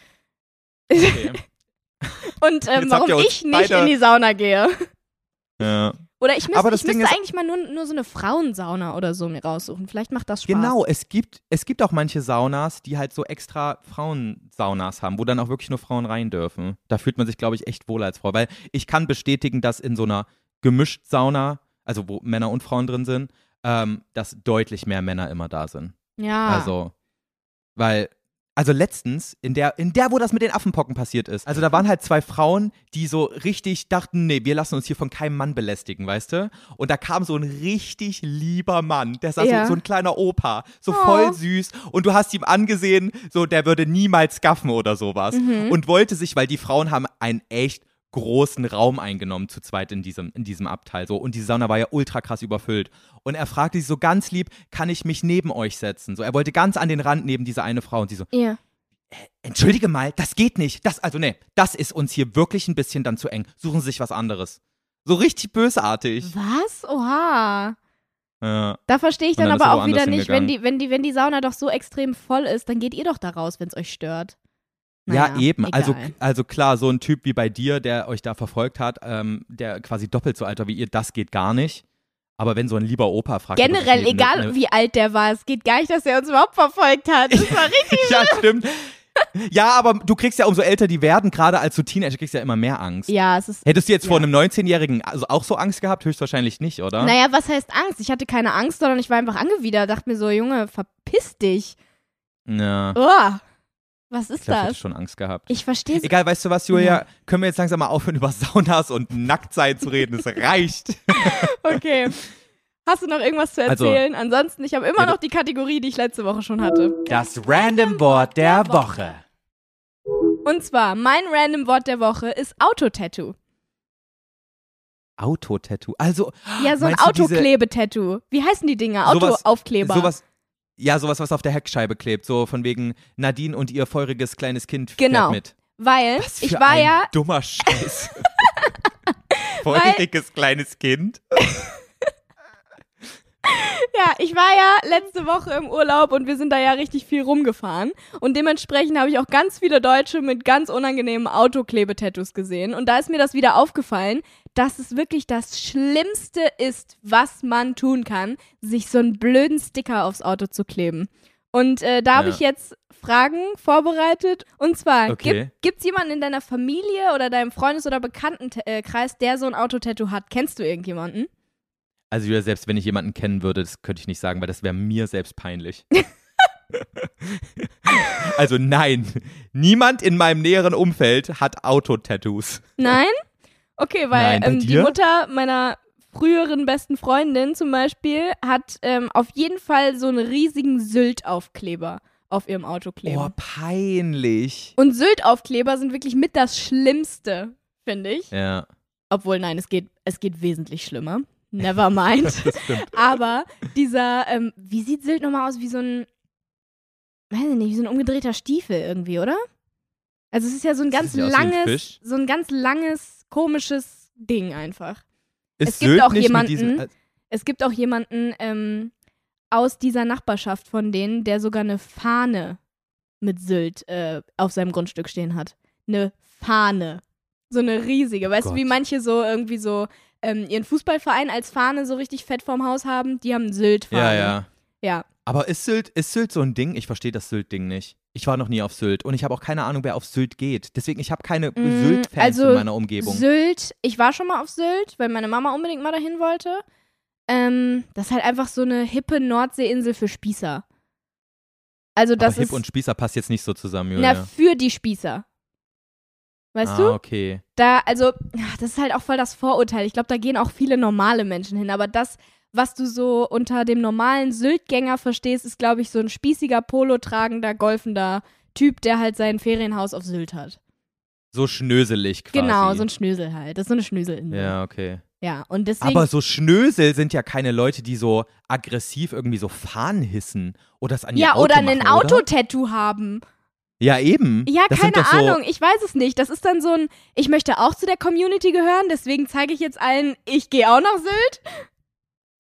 Okay. Und ähm, warum ich nicht in die Sauna gehe. Ja. Oder ich, müsst, ich müsste eigentlich mal nur, nur so eine Frauensauna oder so mir raussuchen. Vielleicht macht das Spaß. Genau, es gibt, es gibt auch manche Saunas, die halt so extra Frauensaunas haben, wo dann auch wirklich nur Frauen rein dürfen. Da fühlt man sich, glaube ich, echt wohl als Frau. Weil ich kann bestätigen, dass in so einer gemischt Sauna, also wo Männer und Frauen drin sind, ähm, dass deutlich mehr Männer immer da sind. Ja. Also, weil also letztens, in der, in der, wo das mit den Affenpocken passiert ist. Also da waren halt zwei Frauen, die so richtig dachten, nee, wir lassen uns hier von keinem Mann belästigen, weißt du? Und da kam so ein richtig lieber Mann, der sah ja. so, so ein kleiner Opa, so oh. voll süß. Und du hast ihm angesehen, so der würde niemals gaffen oder sowas. Mhm. Und wollte sich, weil die Frauen haben ein echt großen Raum eingenommen zu zweit in diesem, in diesem Abteil. So. Und die Sauna war ja ultra krass überfüllt. Und er fragte sie so ganz lieb, kann ich mich neben euch setzen? So, er wollte ganz an den Rand neben diese eine Frau und sie so, ja. Äh, entschuldige mal, das geht nicht. Das, also nee, das ist uns hier wirklich ein bisschen dann zu eng. Suchen Sie sich was anderes. So richtig bösartig. Was? Oha. Ja. Da verstehe ich dann, dann aber auch wieder nicht, wenn die, wenn, die, wenn die Sauna doch so extrem voll ist, dann geht ihr doch da raus, wenn es euch stört. Ja, Naja, eben. egal. Also, also klar, so ein Typ wie bei dir, der euch da verfolgt hat, ähm, der quasi doppelt so alt war wie ihr, das geht gar nicht. Aber wenn so ein lieber Opa fragt. er Generell, egal ne- wie alt der war, es geht gar nicht, dass er uns überhaupt verfolgt hat. Das war richtig. ja, stimmt. Ja, aber du kriegst ja, umso älter die werden, gerade als du Teenager, kriegst du ja immer mehr Angst. Ja, es ist. Hättest du jetzt vor Ja. einem 19-Jährigen also auch so Angst gehabt? Höchstwahrscheinlich nicht, oder? Naja, was heißt Angst? Ich hatte keine Angst, sondern ich war einfach angewidert. Dachte mir so, Junge, verpiss dich. Ja, Uah, was ich ist glaube, ich hätte das? schon Angst gehabt. Ich verstehe es. Egal, weißt du was, Julia? Können wir jetzt langsam mal aufhören, über Saunas und Nacktsein zu reden? Es reicht. Okay. Hast du noch irgendwas zu Also- erzählen? Ansonsten, ich habe immer Ja, noch die Kategorie, die ich letzte Woche schon hatte. Das Random Wort der Woche. Und zwar, mein random Wort der Woche ist Autotattoo. Autotattoo. Also, Ja, so ein Autoklebetattoo. Wie heißen die Dinger? Sowas- Autoaufkleber. Sowas, ja, sowas, was auf der Heckscheibe klebt. So von wegen Nadine und ihr feuriges kleines Kind Genau. mit. Weil Was für ich war ein ja, dummer Scheiß. feuriges kleines Kind. ja, ich war ja letzte Woche im Urlaub und wir sind da ja richtig viel rumgefahren. Und dementsprechend habe ich auch ganz viele Deutsche mit ganz unangenehmen Autoklebetattoos gesehen. Und da ist mir das wieder aufgefallen, dass es wirklich das Schlimmste ist, was man tun kann, sich so einen blöden Sticker aufs Auto zu kleben. Und äh, da habe Ja. ich jetzt Fragen vorbereitet. Und zwar, Okay. gibt es jemanden in deiner Familie oder deinem Freundes- oder Bekanntenkreis, der so ein Autotattoo hat? Kennst du irgendjemanden? Also Julia, selbst wenn ich jemanden kennen würde, das könnte ich nicht sagen, weil das wäre mir selbst peinlich. also nein, niemand in meinem näheren Umfeld hat Autotattoos. Nein? Okay, weil Nein, ähm, die? Mutter meiner früheren besten Freundin zum Beispiel hat ähm, auf jeden Fall so einen riesigen Sylt-Aufkleber auf ihrem Auto kleben. Oh, peinlich. Und Sylt-Aufkleber sind wirklich mit das Schlimmste, finde ich. Ja, Obwohl, nein, es geht, es geht wesentlich schlimmer. Never mind. Aber dieser, ähm, wie sieht Sylt nochmal aus? Wie so ein, weiß ich nicht, wie so ein umgedrehter Stiefel irgendwie, oder? Also es ist ja so ein ganz langes, so ein ganz langes, komisches Ding einfach. Ist Es gibt auch jemanden- mit diesen, Es gibt auch jemanden ähm, aus dieser Nachbarschaft von denen, der sogar eine Fahne mit Sylt äh, auf seinem Grundstück stehen hat. Eine Fahne. So eine riesige. Weißt du, Gott. wie manche so irgendwie so ähm, ihren Fußballverein als Fahne so richtig fett vorm Haus haben? Die haben Sylt-Fahne. Ja, ja. Ja. Aber ist Sylt, ist Sylt so ein Ding? Ich verstehe das Sylt-Ding nicht. Ich war noch nie auf Sylt und ich habe auch keine Ahnung, wer auf Sylt geht. Deswegen, ich habe keine Mm, Sylt-Fans also in meiner Umgebung. Sylt, ich war schon mal auf Sylt, weil meine Mama unbedingt mal dahin wollte. Ähm, das ist halt einfach so eine hippe Nordseeinsel für Spießer. Also das Aber Hip ist und Spießer passt jetzt nicht so zusammen, na Julia. für die Spießer. Weißt ah, du? okay. Da also das ist halt auch voll das Vorurteil. Ich glaube, da gehen auch viele normale Menschen hin, aber das was du so unter dem normalen Syltgänger verstehst, ist glaube ich so ein spießiger Polo tragender golfender Typ, der halt sein Ferienhaus auf Sylt hat. So schnöselig quasi. Genau, so ein Schnösel halt. Das ist so eine Schnöselinsel. Ja, okay. Ja, und deswegen Aber so Schnösel sind ja keine Leute, die so aggressiv irgendwie so Fahnen hissen oder das an ihr Ja, Auto oder ein machen, oder? Autotattoo haben. Ja, eben. Ja, das keine so, Ahnung, ich weiß es nicht. Das ist dann so ein, ich möchte auch zu der Community gehören, deswegen zeige ich jetzt allen, ich gehe auch nach Sylt,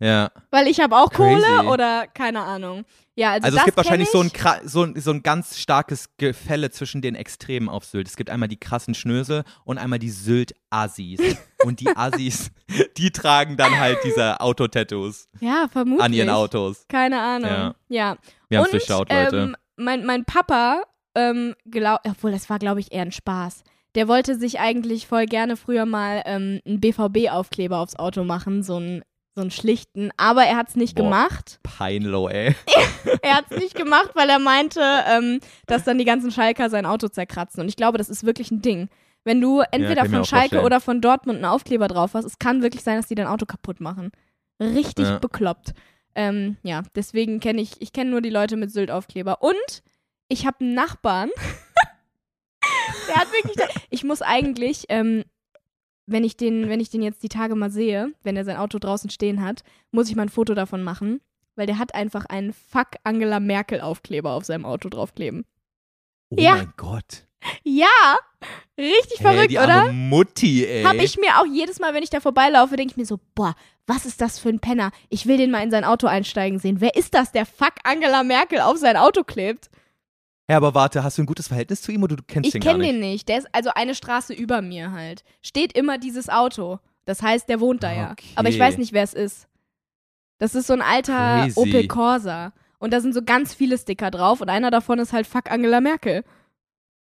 Ja. weil ich habe auch Crazy. Kohle oder keine Ahnung. Ja, also, Also das es gibt wahrscheinlich ich. so ein, so, ein, so ein ganz starkes Gefälle zwischen den Extremen auf Sylt. Es gibt einmal die krassen Schnösel und einmal die Sylt-Assis. und die Assis, die tragen dann halt diese Autotattoos Ja, vermutlich. an ihren Autos. Keine Ahnung. Ja. Ja. Wir haben es durchschaut, Leute. Ähm, mein, mein Papa, ähm, glaub, obwohl das war, glaube ich, eher ein Spaß. Der wollte sich eigentlich voll gerne früher mal ähm, einen BVB-Aufkleber aufs Auto machen, so einen, so einen schlichten, aber er hat es nicht Boah. gemacht. Peinlo, ey. Er hat es nicht gemacht, weil er meinte, ähm, dass dann die ganzen Schalker sein Auto zerkratzen. Und ich glaube, das ist wirklich ein Ding. Wenn du entweder mir von Schalke vorstellen. oder von Dortmund einen Aufkleber drauf hast, es kann wirklich sein, dass die dein Auto kaputt machen. Richtig Ja. bekloppt. Ähm, ja, deswegen kenne ich, ich kenne nur die Leute mit Sylt-Aufkleber. Und ich habe einen Nachbarn. der hat wirklich, ich muss eigentlich, ähm, wenn ich den, wenn ich den jetzt die Tage mal sehe, wenn er sein Auto draußen stehen hat, muss ich mal ein Foto davon machen, weil der hat einfach einen Fuck Angela Merkel Aufkleber auf seinem Auto draufkleben. Oh Ja. mein Gott. Ja, richtig Hey, verrückt, die oder? arme Mutti, ey. Hab ich mir auch jedes Mal, wenn ich da vorbeilaufe, denke ich mir so, boah, was ist das für ein Penner? Ich will den mal in sein Auto einsteigen sehen. Wer ist das, der Fuck Angela Merkel auf sein Auto klebt? Hä, aber warte, hast du ein gutes Verhältnis zu ihm oder du kennst Ich den gar kenne nicht? den nicht. Der ist also eine Straße über mir halt. Steht immer dieses Auto. Das heißt, der wohnt da ja. Okay. Aber ich weiß nicht, wer es ist. Das ist so ein alter Crazy. Opel Corsa. Und da sind so ganz viele Sticker drauf und einer davon ist halt Fuck Angela Merkel.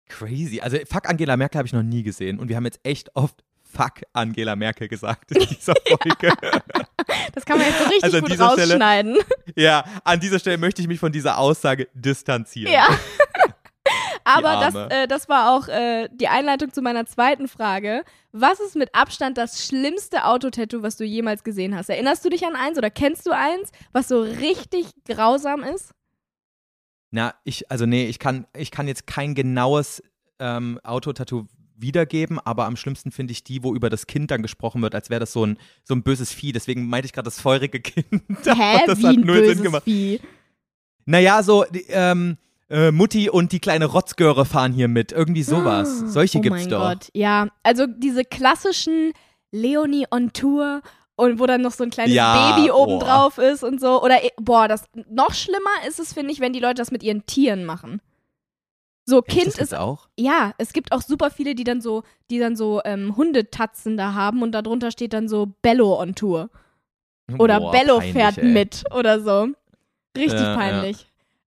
Crazy. Also, fuck Angela Merkel habe ich noch nie gesehen. Und wir haben jetzt echt oft fuck Angela Merkel gesagt in dieser Folge. Das kann man jetzt so richtig Also gut dieser Stelle- rausschneiden. ja, an dieser Stelle möchte ich mich von dieser Aussage distanzieren. Ja. Aber das, äh, das war auch äh, die Einleitung zu meiner zweiten Frage. Was ist mit Abstand das schlimmste Autotattoo, was du jemals gesehen hast? Erinnerst du dich an eins oder kennst du eins, was so richtig grausam ist? Na, ich, also nee, ich kann, ich kann jetzt kein genaues ähm, Autotattoo wiedergeben, aber am schlimmsten finde ich die, wo über das Kind dann gesprochen wird, als wäre das so ein, so ein böses Vieh. Deswegen meinte ich gerade das feurige Kind. Hä? das Wie hat ein null Sinn gemacht. Vieh. Naja, so, die, ähm, äh, Mutti und die kleine Rotzgöre fahren hier mit. Irgendwie sowas. Solche oh gibt's mein doch. Gott, ja. Also diese klassischen Leonie on Tour und wo dann noch so ein kleines Ja, Baby boah. oben drauf ist und so. Oder, eh, boah, das noch schlimmer ist es, finde ich, wenn die Leute das mit ihren Tieren machen. So, Echt, Kind gibt's ist auch. Ja, es gibt auch super viele, die dann so, die dann so ähm, Hundetatzen da haben und darunter steht dann so Bello on Tour. Oder Boah, Bello peinlich, fährt ey. mit oder so. Richtig Ja, ja.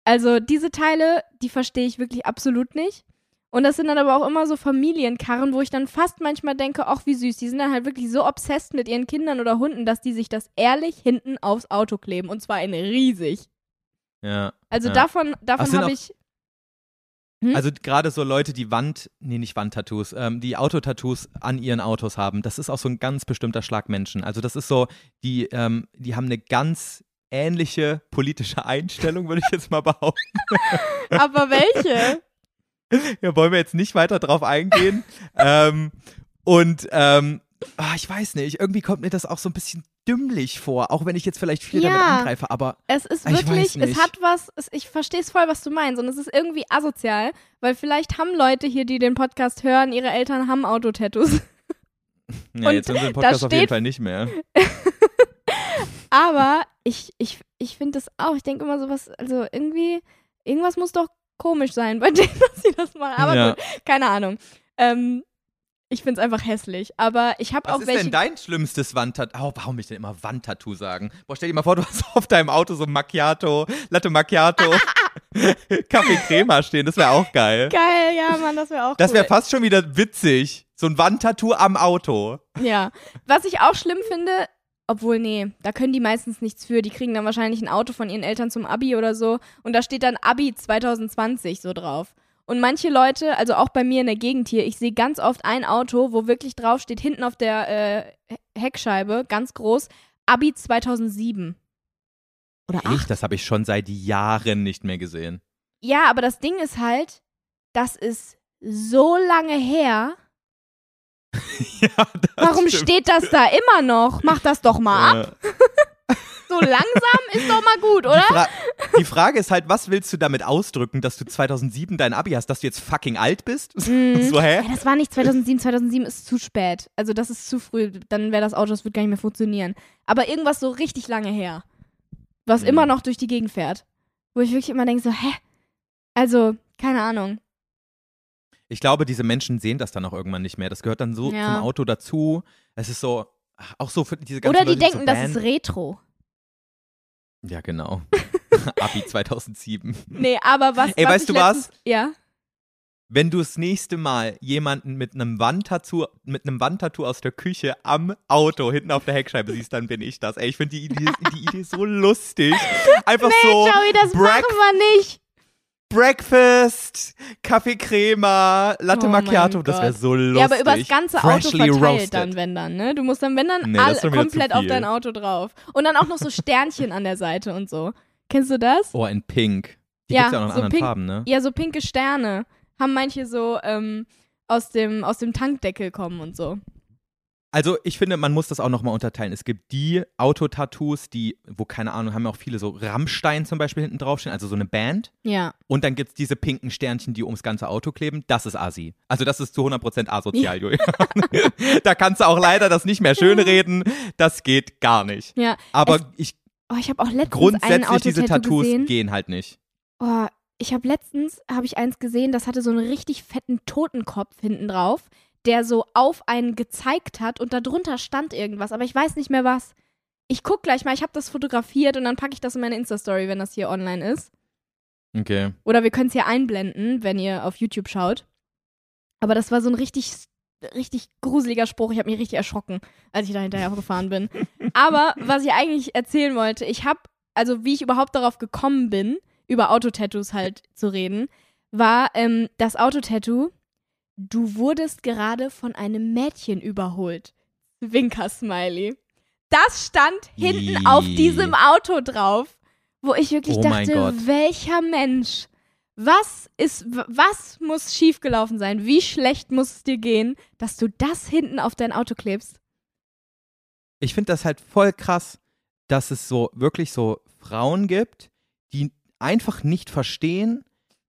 Also diese Teile, die verstehe ich wirklich absolut nicht. Und das sind dann aber auch immer so Familienkarren, wo ich dann fast manchmal denke, ach wie süß, die sind dann halt wirklich so obsessed mit ihren Kindern oder Hunden, dass die sich das ehrlich hinten aufs Auto kleben. Und zwar eine riesig. Ja. Also Ja. davon, davon habe ich. Hm? Also gerade so Leute, die Wand, nee, nicht Wandtattoos, ähm, die Autotattoos an ihren Autos haben, das ist auch so ein ganz bestimmter Schlag Menschen. Also das ist so, die, ähm, die haben eine ganz ähnliche politische Einstellung, würde ich jetzt mal behaupten. Aber welche? Ja, wollen wir jetzt nicht weiter drauf eingehen. ähm, und ähm, ah, ich weiß nicht, irgendwie kommt mir das auch so ein bisschen dümmlich vor, auch wenn ich jetzt vielleicht viel damit Ja. angreife, aber Es ist wirklich, es hat was, es, ich verstehe es voll, was du meinst. Und es ist irgendwie asozial, weil vielleicht haben Leute hier, die den Podcast hören, ihre Eltern haben Autotattoos. ja, Und jetzt wir im da Podcast auf jeden steht- Fall nicht mehr. Aber ich, ich, ich finde das auch. Ich denke immer sowas, also irgendwie, irgendwas muss doch komisch sein bei denen, dass sie das machen. Aber Ja. gut, keine Ahnung. Ähm, ich finde es einfach hässlich. Aber ich habe Was auch ist welche. denn dein schlimmstes Wandtattoo? Oh, warum will ich denn immer Wandtattoo sagen? Boah, stell dir mal vor, du hast auf deinem Auto so Macchiato, Latte Macchiato, Kaffee Crema stehen. Das wäre auch geil. Geil, ja, Mann, das wäre auch Das cool. wäre fast schon wieder witzig. So ein Wandtattoo am Auto. Ja. Was ich auch schlimm finde, obwohl, nee, da können die meistens nichts für. Die kriegen dann wahrscheinlich ein Auto von ihren Eltern zum Abi oder so. Und da steht dann Abi 2020 so drauf. Und manche Leute, also auch bei mir in der Gegend hier, ich sehe ganz oft ein Auto, wo wirklich drauf steht, hinten auf der äh, Heckscheibe, ganz groß, Abi 2007. Oder 8. Echt? Das habe ich schon seit Jahren nicht mehr gesehen. Ja, aber das Ding ist halt, das ist so lange her. ja, Warum stimmt. steht das da immer noch? Mach das doch mal ab. Ja. So langsam ist doch mal gut, Die, oder? Fra die Frage ist halt, was willst du damit ausdrücken, dass du 2007 dein Abi hast, dass du jetzt fucking alt bist? Mhm. So, hä? Ja, das war nicht 2007. 2007 ist zu spät. Also das ist zu früh. Dann wäre das Auto, das wird gar nicht mehr funktionieren. Aber irgendwas so richtig lange her. Was Mhm. immer noch durch die Gegend fährt. Wo ich wirklich immer denke so, hä? Also, keine Ahnung. Ich glaube, diese Menschen sehen das dann auch irgendwann nicht mehr. Das gehört dann so Ja. zum Auto dazu. Es ist so, auch so für diese ganzen Oder die Leute, denken, so das ist Retro. Ja, genau. Abi 2007. Nee, aber was. Ey, was weißt du was? Ja. Wenn du das nächste Mal jemanden mit einem Wandtattoo, mit einem Wandtattoo aus der Küche am Auto hinten auf der Heckscheibe siehst, dann bin ich das. Ey, ich finde die Idee, die Idee so lustig. Einfach so Joey, das Break- machen wir nicht. Breakfast, Kaffee Crema, Latte Oh Macchiato, das wäre so lustig. Ja, aber übers ganze Auto Freshly verteilt roasted. dann, wenn dann, ne? Du musst dann, wenn dann, Nee, das all, komplett auf dein Auto drauf. Und dann auch noch so Sternchen an der Seite und so. Kennst du das? Oh, in Pink. Die Ja, gibt's ja auch noch in so anderen pink- Farben, ne? Ja, so pinke Sterne. Haben manche so ähm, aus, dem, aus dem Tankdeckel kommen und so. Also ich finde, man muss das auch nochmal unterteilen. Es gibt die Autotattoos, die, wo keine Ahnung, haben ja auch viele so Rammstein zum Beispiel hinten draufstehen, also so eine Band. Ja. Und dann gibt es diese pinken Sternchen, die ums ganze Auto kleben. Das ist Assi. Also das ist zu 100% asozial, Julian. da kannst du auch leider das nicht mehr schönreden. Das geht gar nicht. Ja. Aber Es- ich Oh, ich habe auch letztens ein grundsätzlich diese Tattoos gesehen. gehen halt nicht. Oh, ich habe letztens, habe ich eins gesehen, das hatte so einen richtig fetten Totenkopf hinten drauf, der so auf einen gezeigt hat und darunter stand irgendwas, aber ich weiß nicht mehr was. Ich guck gleich mal, ich habe das fotografiert und dann packe ich das in meine Insta-Story, wenn das hier online ist. Okay. Oder wir können es hier einblenden, wenn ihr auf YouTube schaut. Aber das war so ein richtig, richtig gruseliger Spruch. Ich habe mich richtig erschrocken, als ich da hinterher gefahren bin. Aber was ich eigentlich erzählen wollte, ich habe, also wie ich überhaupt darauf gekommen bin, über Autotattoos halt zu reden, war ähm, das Autotattoo, du wurdest gerade von einem Mädchen überholt. Winker-Smiley. Das stand hinten Ih. auf diesem Auto drauf, wo ich wirklich Oh dachte, welcher Mensch, was ist, was muss schiefgelaufen sein? Wie schlecht muss es dir gehen, dass du das hinten auf dein Auto klebst? Ich finde das halt voll krass, dass es so wirklich so Frauen gibt, die einfach nicht verstehen,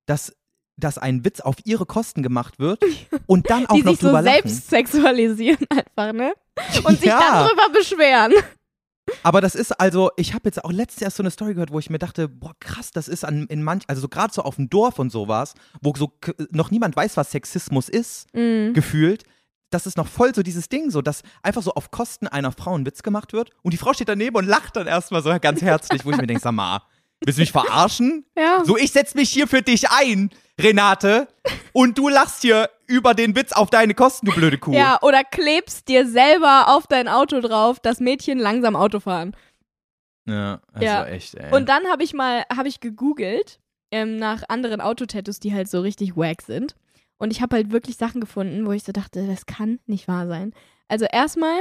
dass, dass ein Witz auf ihre Kosten gemacht wird und dann auch Die noch sich so drüber lachen. selbst sexualisieren einfach, ne? Und sich Ja. dann drüber beschweren. Aber das ist also, ich habe jetzt auch letztes erst so eine Story gehört, wo ich mir dachte, boah, krass, das ist an, in manch, also so gerade so auf dem Dorf und sowas, wo so noch niemand weiß, was Sexismus ist, Mhm. gefühlt. Das ist noch voll so dieses Ding, so dass einfach so auf Kosten einer Frau ein Witz gemacht wird und die Frau steht daneben und lacht dann erstmal so ganz herzlich, wo ich mir denke, sag mal, willst du mich verarschen? Ja. So, ich setz mich hier für dich ein, Renate, und du lachst hier über den Witz auf deine Kosten, du blöde Kuh. Ja, oder klebst dir selber auf dein Auto drauf, das Mädchen langsam Auto fahren. Ja, also Ja. echt, ey. Und dann habe ich mal, habe ich gegoogelt ähm, nach anderen Autotattoos, die halt so richtig wack sind. Und ich habe halt wirklich Sachen gefunden, wo ich so dachte, das kann nicht wahr sein. Also erstmal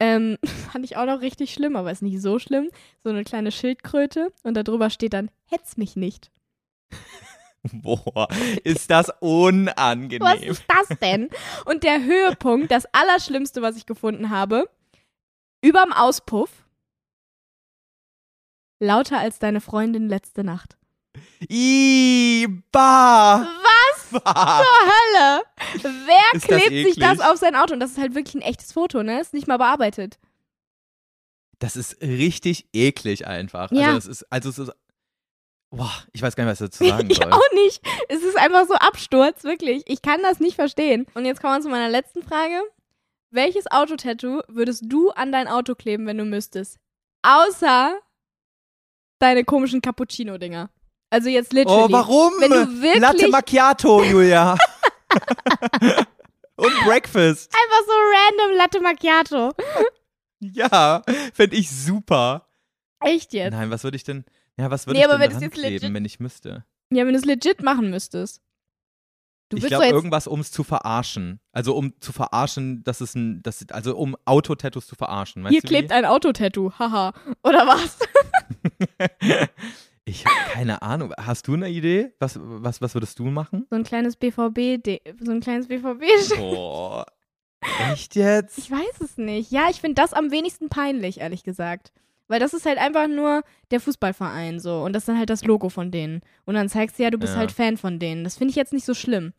ähm, fand ich auch noch richtig schlimm, aber ist nicht so schlimm. So eine kleine Schildkröte und darüber steht dann, hetz mich nicht. Boah, ist das unangenehm. Was ist das denn? Und der Höhepunkt, das Allerschlimmste, was ich gefunden habe, überm Auspuff, lauter als deine Freundin letzte Nacht. Ih, bah. Was zur Hölle? Wer Ist das klebt sich das auf sein Auto? Und das ist halt wirklich ein echtes Foto, ne? Ist nicht mal bearbeitet. Das ist richtig eklig einfach. Ja. Also es ist, also es ist, boah, ich weiß gar nicht, was ich dazu sagen Ich soll. auch nicht. Es ist einfach so Absturz, wirklich. Ich kann das nicht verstehen. Und jetzt kommen wir zu meiner letzten Frage. Welches Autotattoo würdest du an dein Auto kleben, wenn du müsstest? Außer deine komischen Cappuccino-Dinger. Also jetzt literally. Oh, warum? Wenn du wirklich- Latte Macchiato, Julia. Und Breakfast. Einfach so random Latte Macchiato. Ja, fände ich super. Echt jetzt? Nein, was würde ich denn, ja, was würde Nee, ich denn wenn jetzt legit- kleben, wenn ich müsste? Ja, wenn du es legit machen müsstest. Du ich glaube, irgendwas, um es zu verarschen. Also, um zu verarschen, dass es ein, das, also um Autotattoos zu verarschen. Hier klebt ein Autotattoo. Haha. Oder was? Ich habe keine Ahnung. Hast du eine Idee? Was, was, was würdest du machen? So ein kleines BVB, so ein kleines BVB. Boah. Echt jetzt? Ich weiß es nicht. Ja, ich finde das am wenigsten peinlich, ehrlich gesagt. Weil das ist halt einfach nur der Fußballverein so. Und das ist dann halt das Logo von denen. Und dann zeigst du ja, du bist Ja. halt Fan von denen. Das finde ich jetzt nicht so schlimm.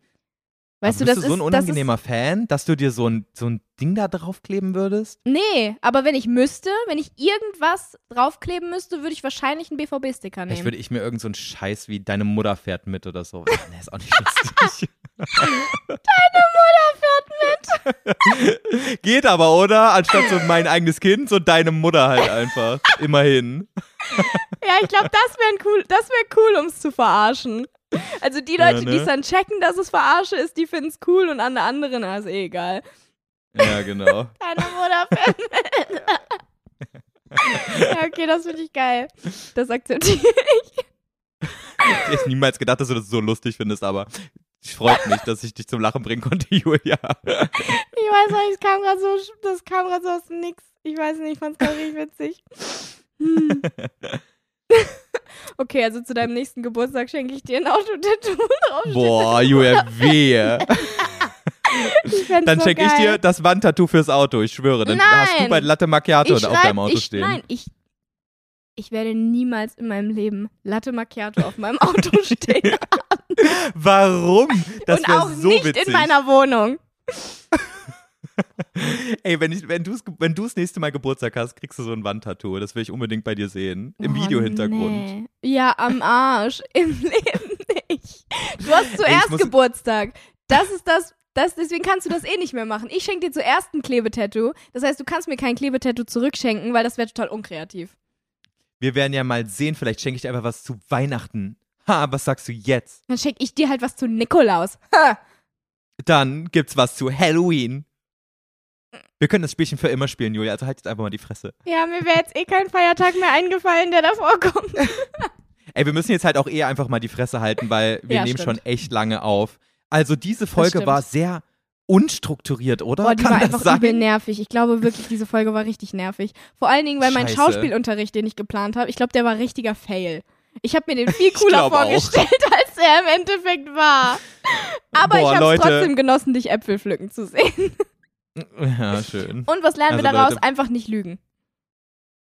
Weißt Aber du, bist das du so ein ist. Das ist, unangenehmer Fan, dass du dir so ein, so ein Ding da draufkleben würdest? nee, aber wenn ich müsste, wenn ich irgendwas draufkleben müsste, würde ich wahrscheinlich einen BVB-Sticker nehmen. Ich würde ich mir irgend so einen Scheiß wie deine Mutter fährt mit oder so. Nee, ist auch nicht lustig. Geht aber, oder? Anstatt so mein eigenes Kind, so deine Mutter halt einfach. Immerhin. Ja, ich glaube, das wäre cool, das wäre cool, um es zu verarschen. Also die Ja, Leute, die ne? es dann checken, dass es verarsche ist, die finden es cool und an der anderen, also eh egal. Ja, genau. Deine Mutter findet. ja, okay, das finde ich geil. Das akzeptiere ich. Ich hätte niemals gedacht, dass du das so lustig findest, aber es freut mich, dass ich dich zum Lachen bringen konnte, Julia. Ich weiß nicht, es kam gerade so, das kam gerade so aus dem Nix. Ich weiß nicht, ich fand es gerade richtig witzig. Hm. Okay, also zu deinem nächsten Geburtstag schenke ich dir ein Autotattoo drauf. Boah, Julia, wehe. Dann so schenke ich dir das Wandtattoo fürs Auto, ich schwöre. Dann hast du Nein. bei Latte Macchiato ich auf schreib- deinem Auto ich, stehen. Nein, ich, ich werde niemals in meinem Leben Latte Macchiato auf meinem Auto stehen. Warum? Das Und wäre auch so nicht witzig. in meiner Wohnung. Ey, wenn, ich, wenn du wenn du's nächste Mal Geburtstag hast, kriegst du so ein Wandtattoo. Das will ich unbodingt bei dir sehen. Im Oh, Videohintergrund. Nee. Ja, am Arsch. Im Leben nicht. Du hast zuerst muss- Geburtstag. Das ist das, das, deswegen kannst du das eh nicht mehr machen. Ich schenke dir zuerst ein Klebetattoo. Das heißt, du kannst mir kein Klebetattoo zurückschenken, weil das wäre total unkreativ. Wir werden ja mal sehen, vielleicht schenke ich dir einfach was zu Weihnachten. Ha, was sagst du jetzt? Dann schenke ich dir halt was zu Nikolaus. Ha! Dann gibt's was zu Halloween. Wir können das Spielchen für immer spielen, Julia, also halt jetzt einfach mal die Fresse. Ja, mir wäre jetzt eh kein Feiertag mehr eingefallen, der davor kommt. Ey, wir müssen jetzt halt auch eher einfach mal die Fresse halten, weil wir Ja, nehmen stimmt. schon echt lange auf. Also diese Folge war sehr unstrukturiert, oder? Boah, die Kann war das einfach sein? übel nervig. Ich glaube wirklich, diese Folge war richtig nervig. Vor allen Dingen, weil mein Scheiße. Schauspielunterricht, den ich geplant habe, ich glaube, der war richtiger Fail. Ich habe mir den viel cooler glaub auch. vorgestellt, als er im Endeffekt war. Aber Boah, ich habe Leute. trotzdem genossen, dich Äpfel pflücken zu sehen. Ja, schön. Und was lernen wir Also, daraus? Leute- einfach nicht lügen.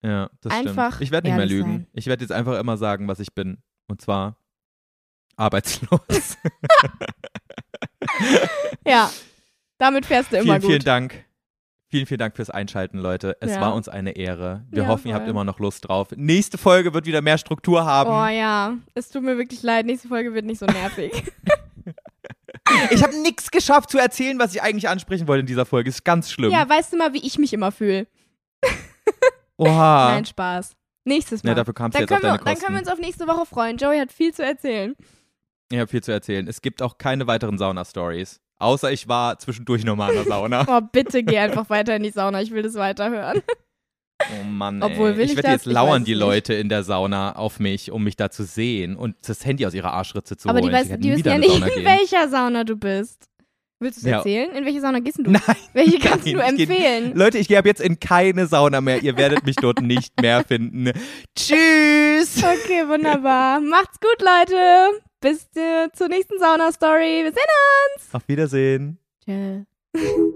Ja, das Einfach stimmt. Ich werde nicht mehr lügen. sein. Ich werde jetzt einfach immer sagen, was ich bin. Und zwar arbeitslos. Ja. Damit fährst du immer vielen, gut. vielen Dank. Vielen, vielen Dank fürs Einschalten, Leute. Es Ja. war uns eine Ehre. Wir Ja, hoffen, ihr habt voll. immer noch Lust drauf. Nächste Folge wird wieder mehr Struktur haben. Oh ja, es tut mir wirklich leid. Nächste Folge wird nicht so nervig. Ich habe nichts geschafft zu erzählen, was ich eigentlich ansprechen wollte in dieser Folge. Ist ganz schlimm. ja, weißt du mal, wie ich mich immer fühle? Oha. Nein, Spaß. Nächstes Mal. Ja, dafür kamst du dann, jetzt auf können wir, deine dann können wir uns auf nächste Woche freuen. Joey hat viel zu erzählen. Ich habe viel zu erzählen. Es gibt auch keine weiteren Sauna-Stories. Außer ich war zwischendurch nochmal in der Sauna. Oh, bitte geh einfach weiter in die Sauna. Ich will das weiterhören. Oh Mann, ey. Obwohl, will ich ich werde jetzt lauern die. Leute in der Sauna auf mich, um mich da zu sehen und das Handy aus ihrer Arschritze zu Aber holen. die, weiß, die wissen ja nicht, Sauna in gehen. welcher Sauna du bist. Willst du es Ja. erzählen? In welche Sauna gehst du? Nein, welche kannst nein, du ich geh- empfehlen? Leute, ich gehe ab jetzt in keine Sauna mehr. Ihr werdet mich dort nicht mehr finden. Tschüss! Okay, wunderbar. Macht's gut, Leute. Bis äh, zur nächsten Sauna-Story. Wir sehen Auf Wiedersehen. uns. Tschö.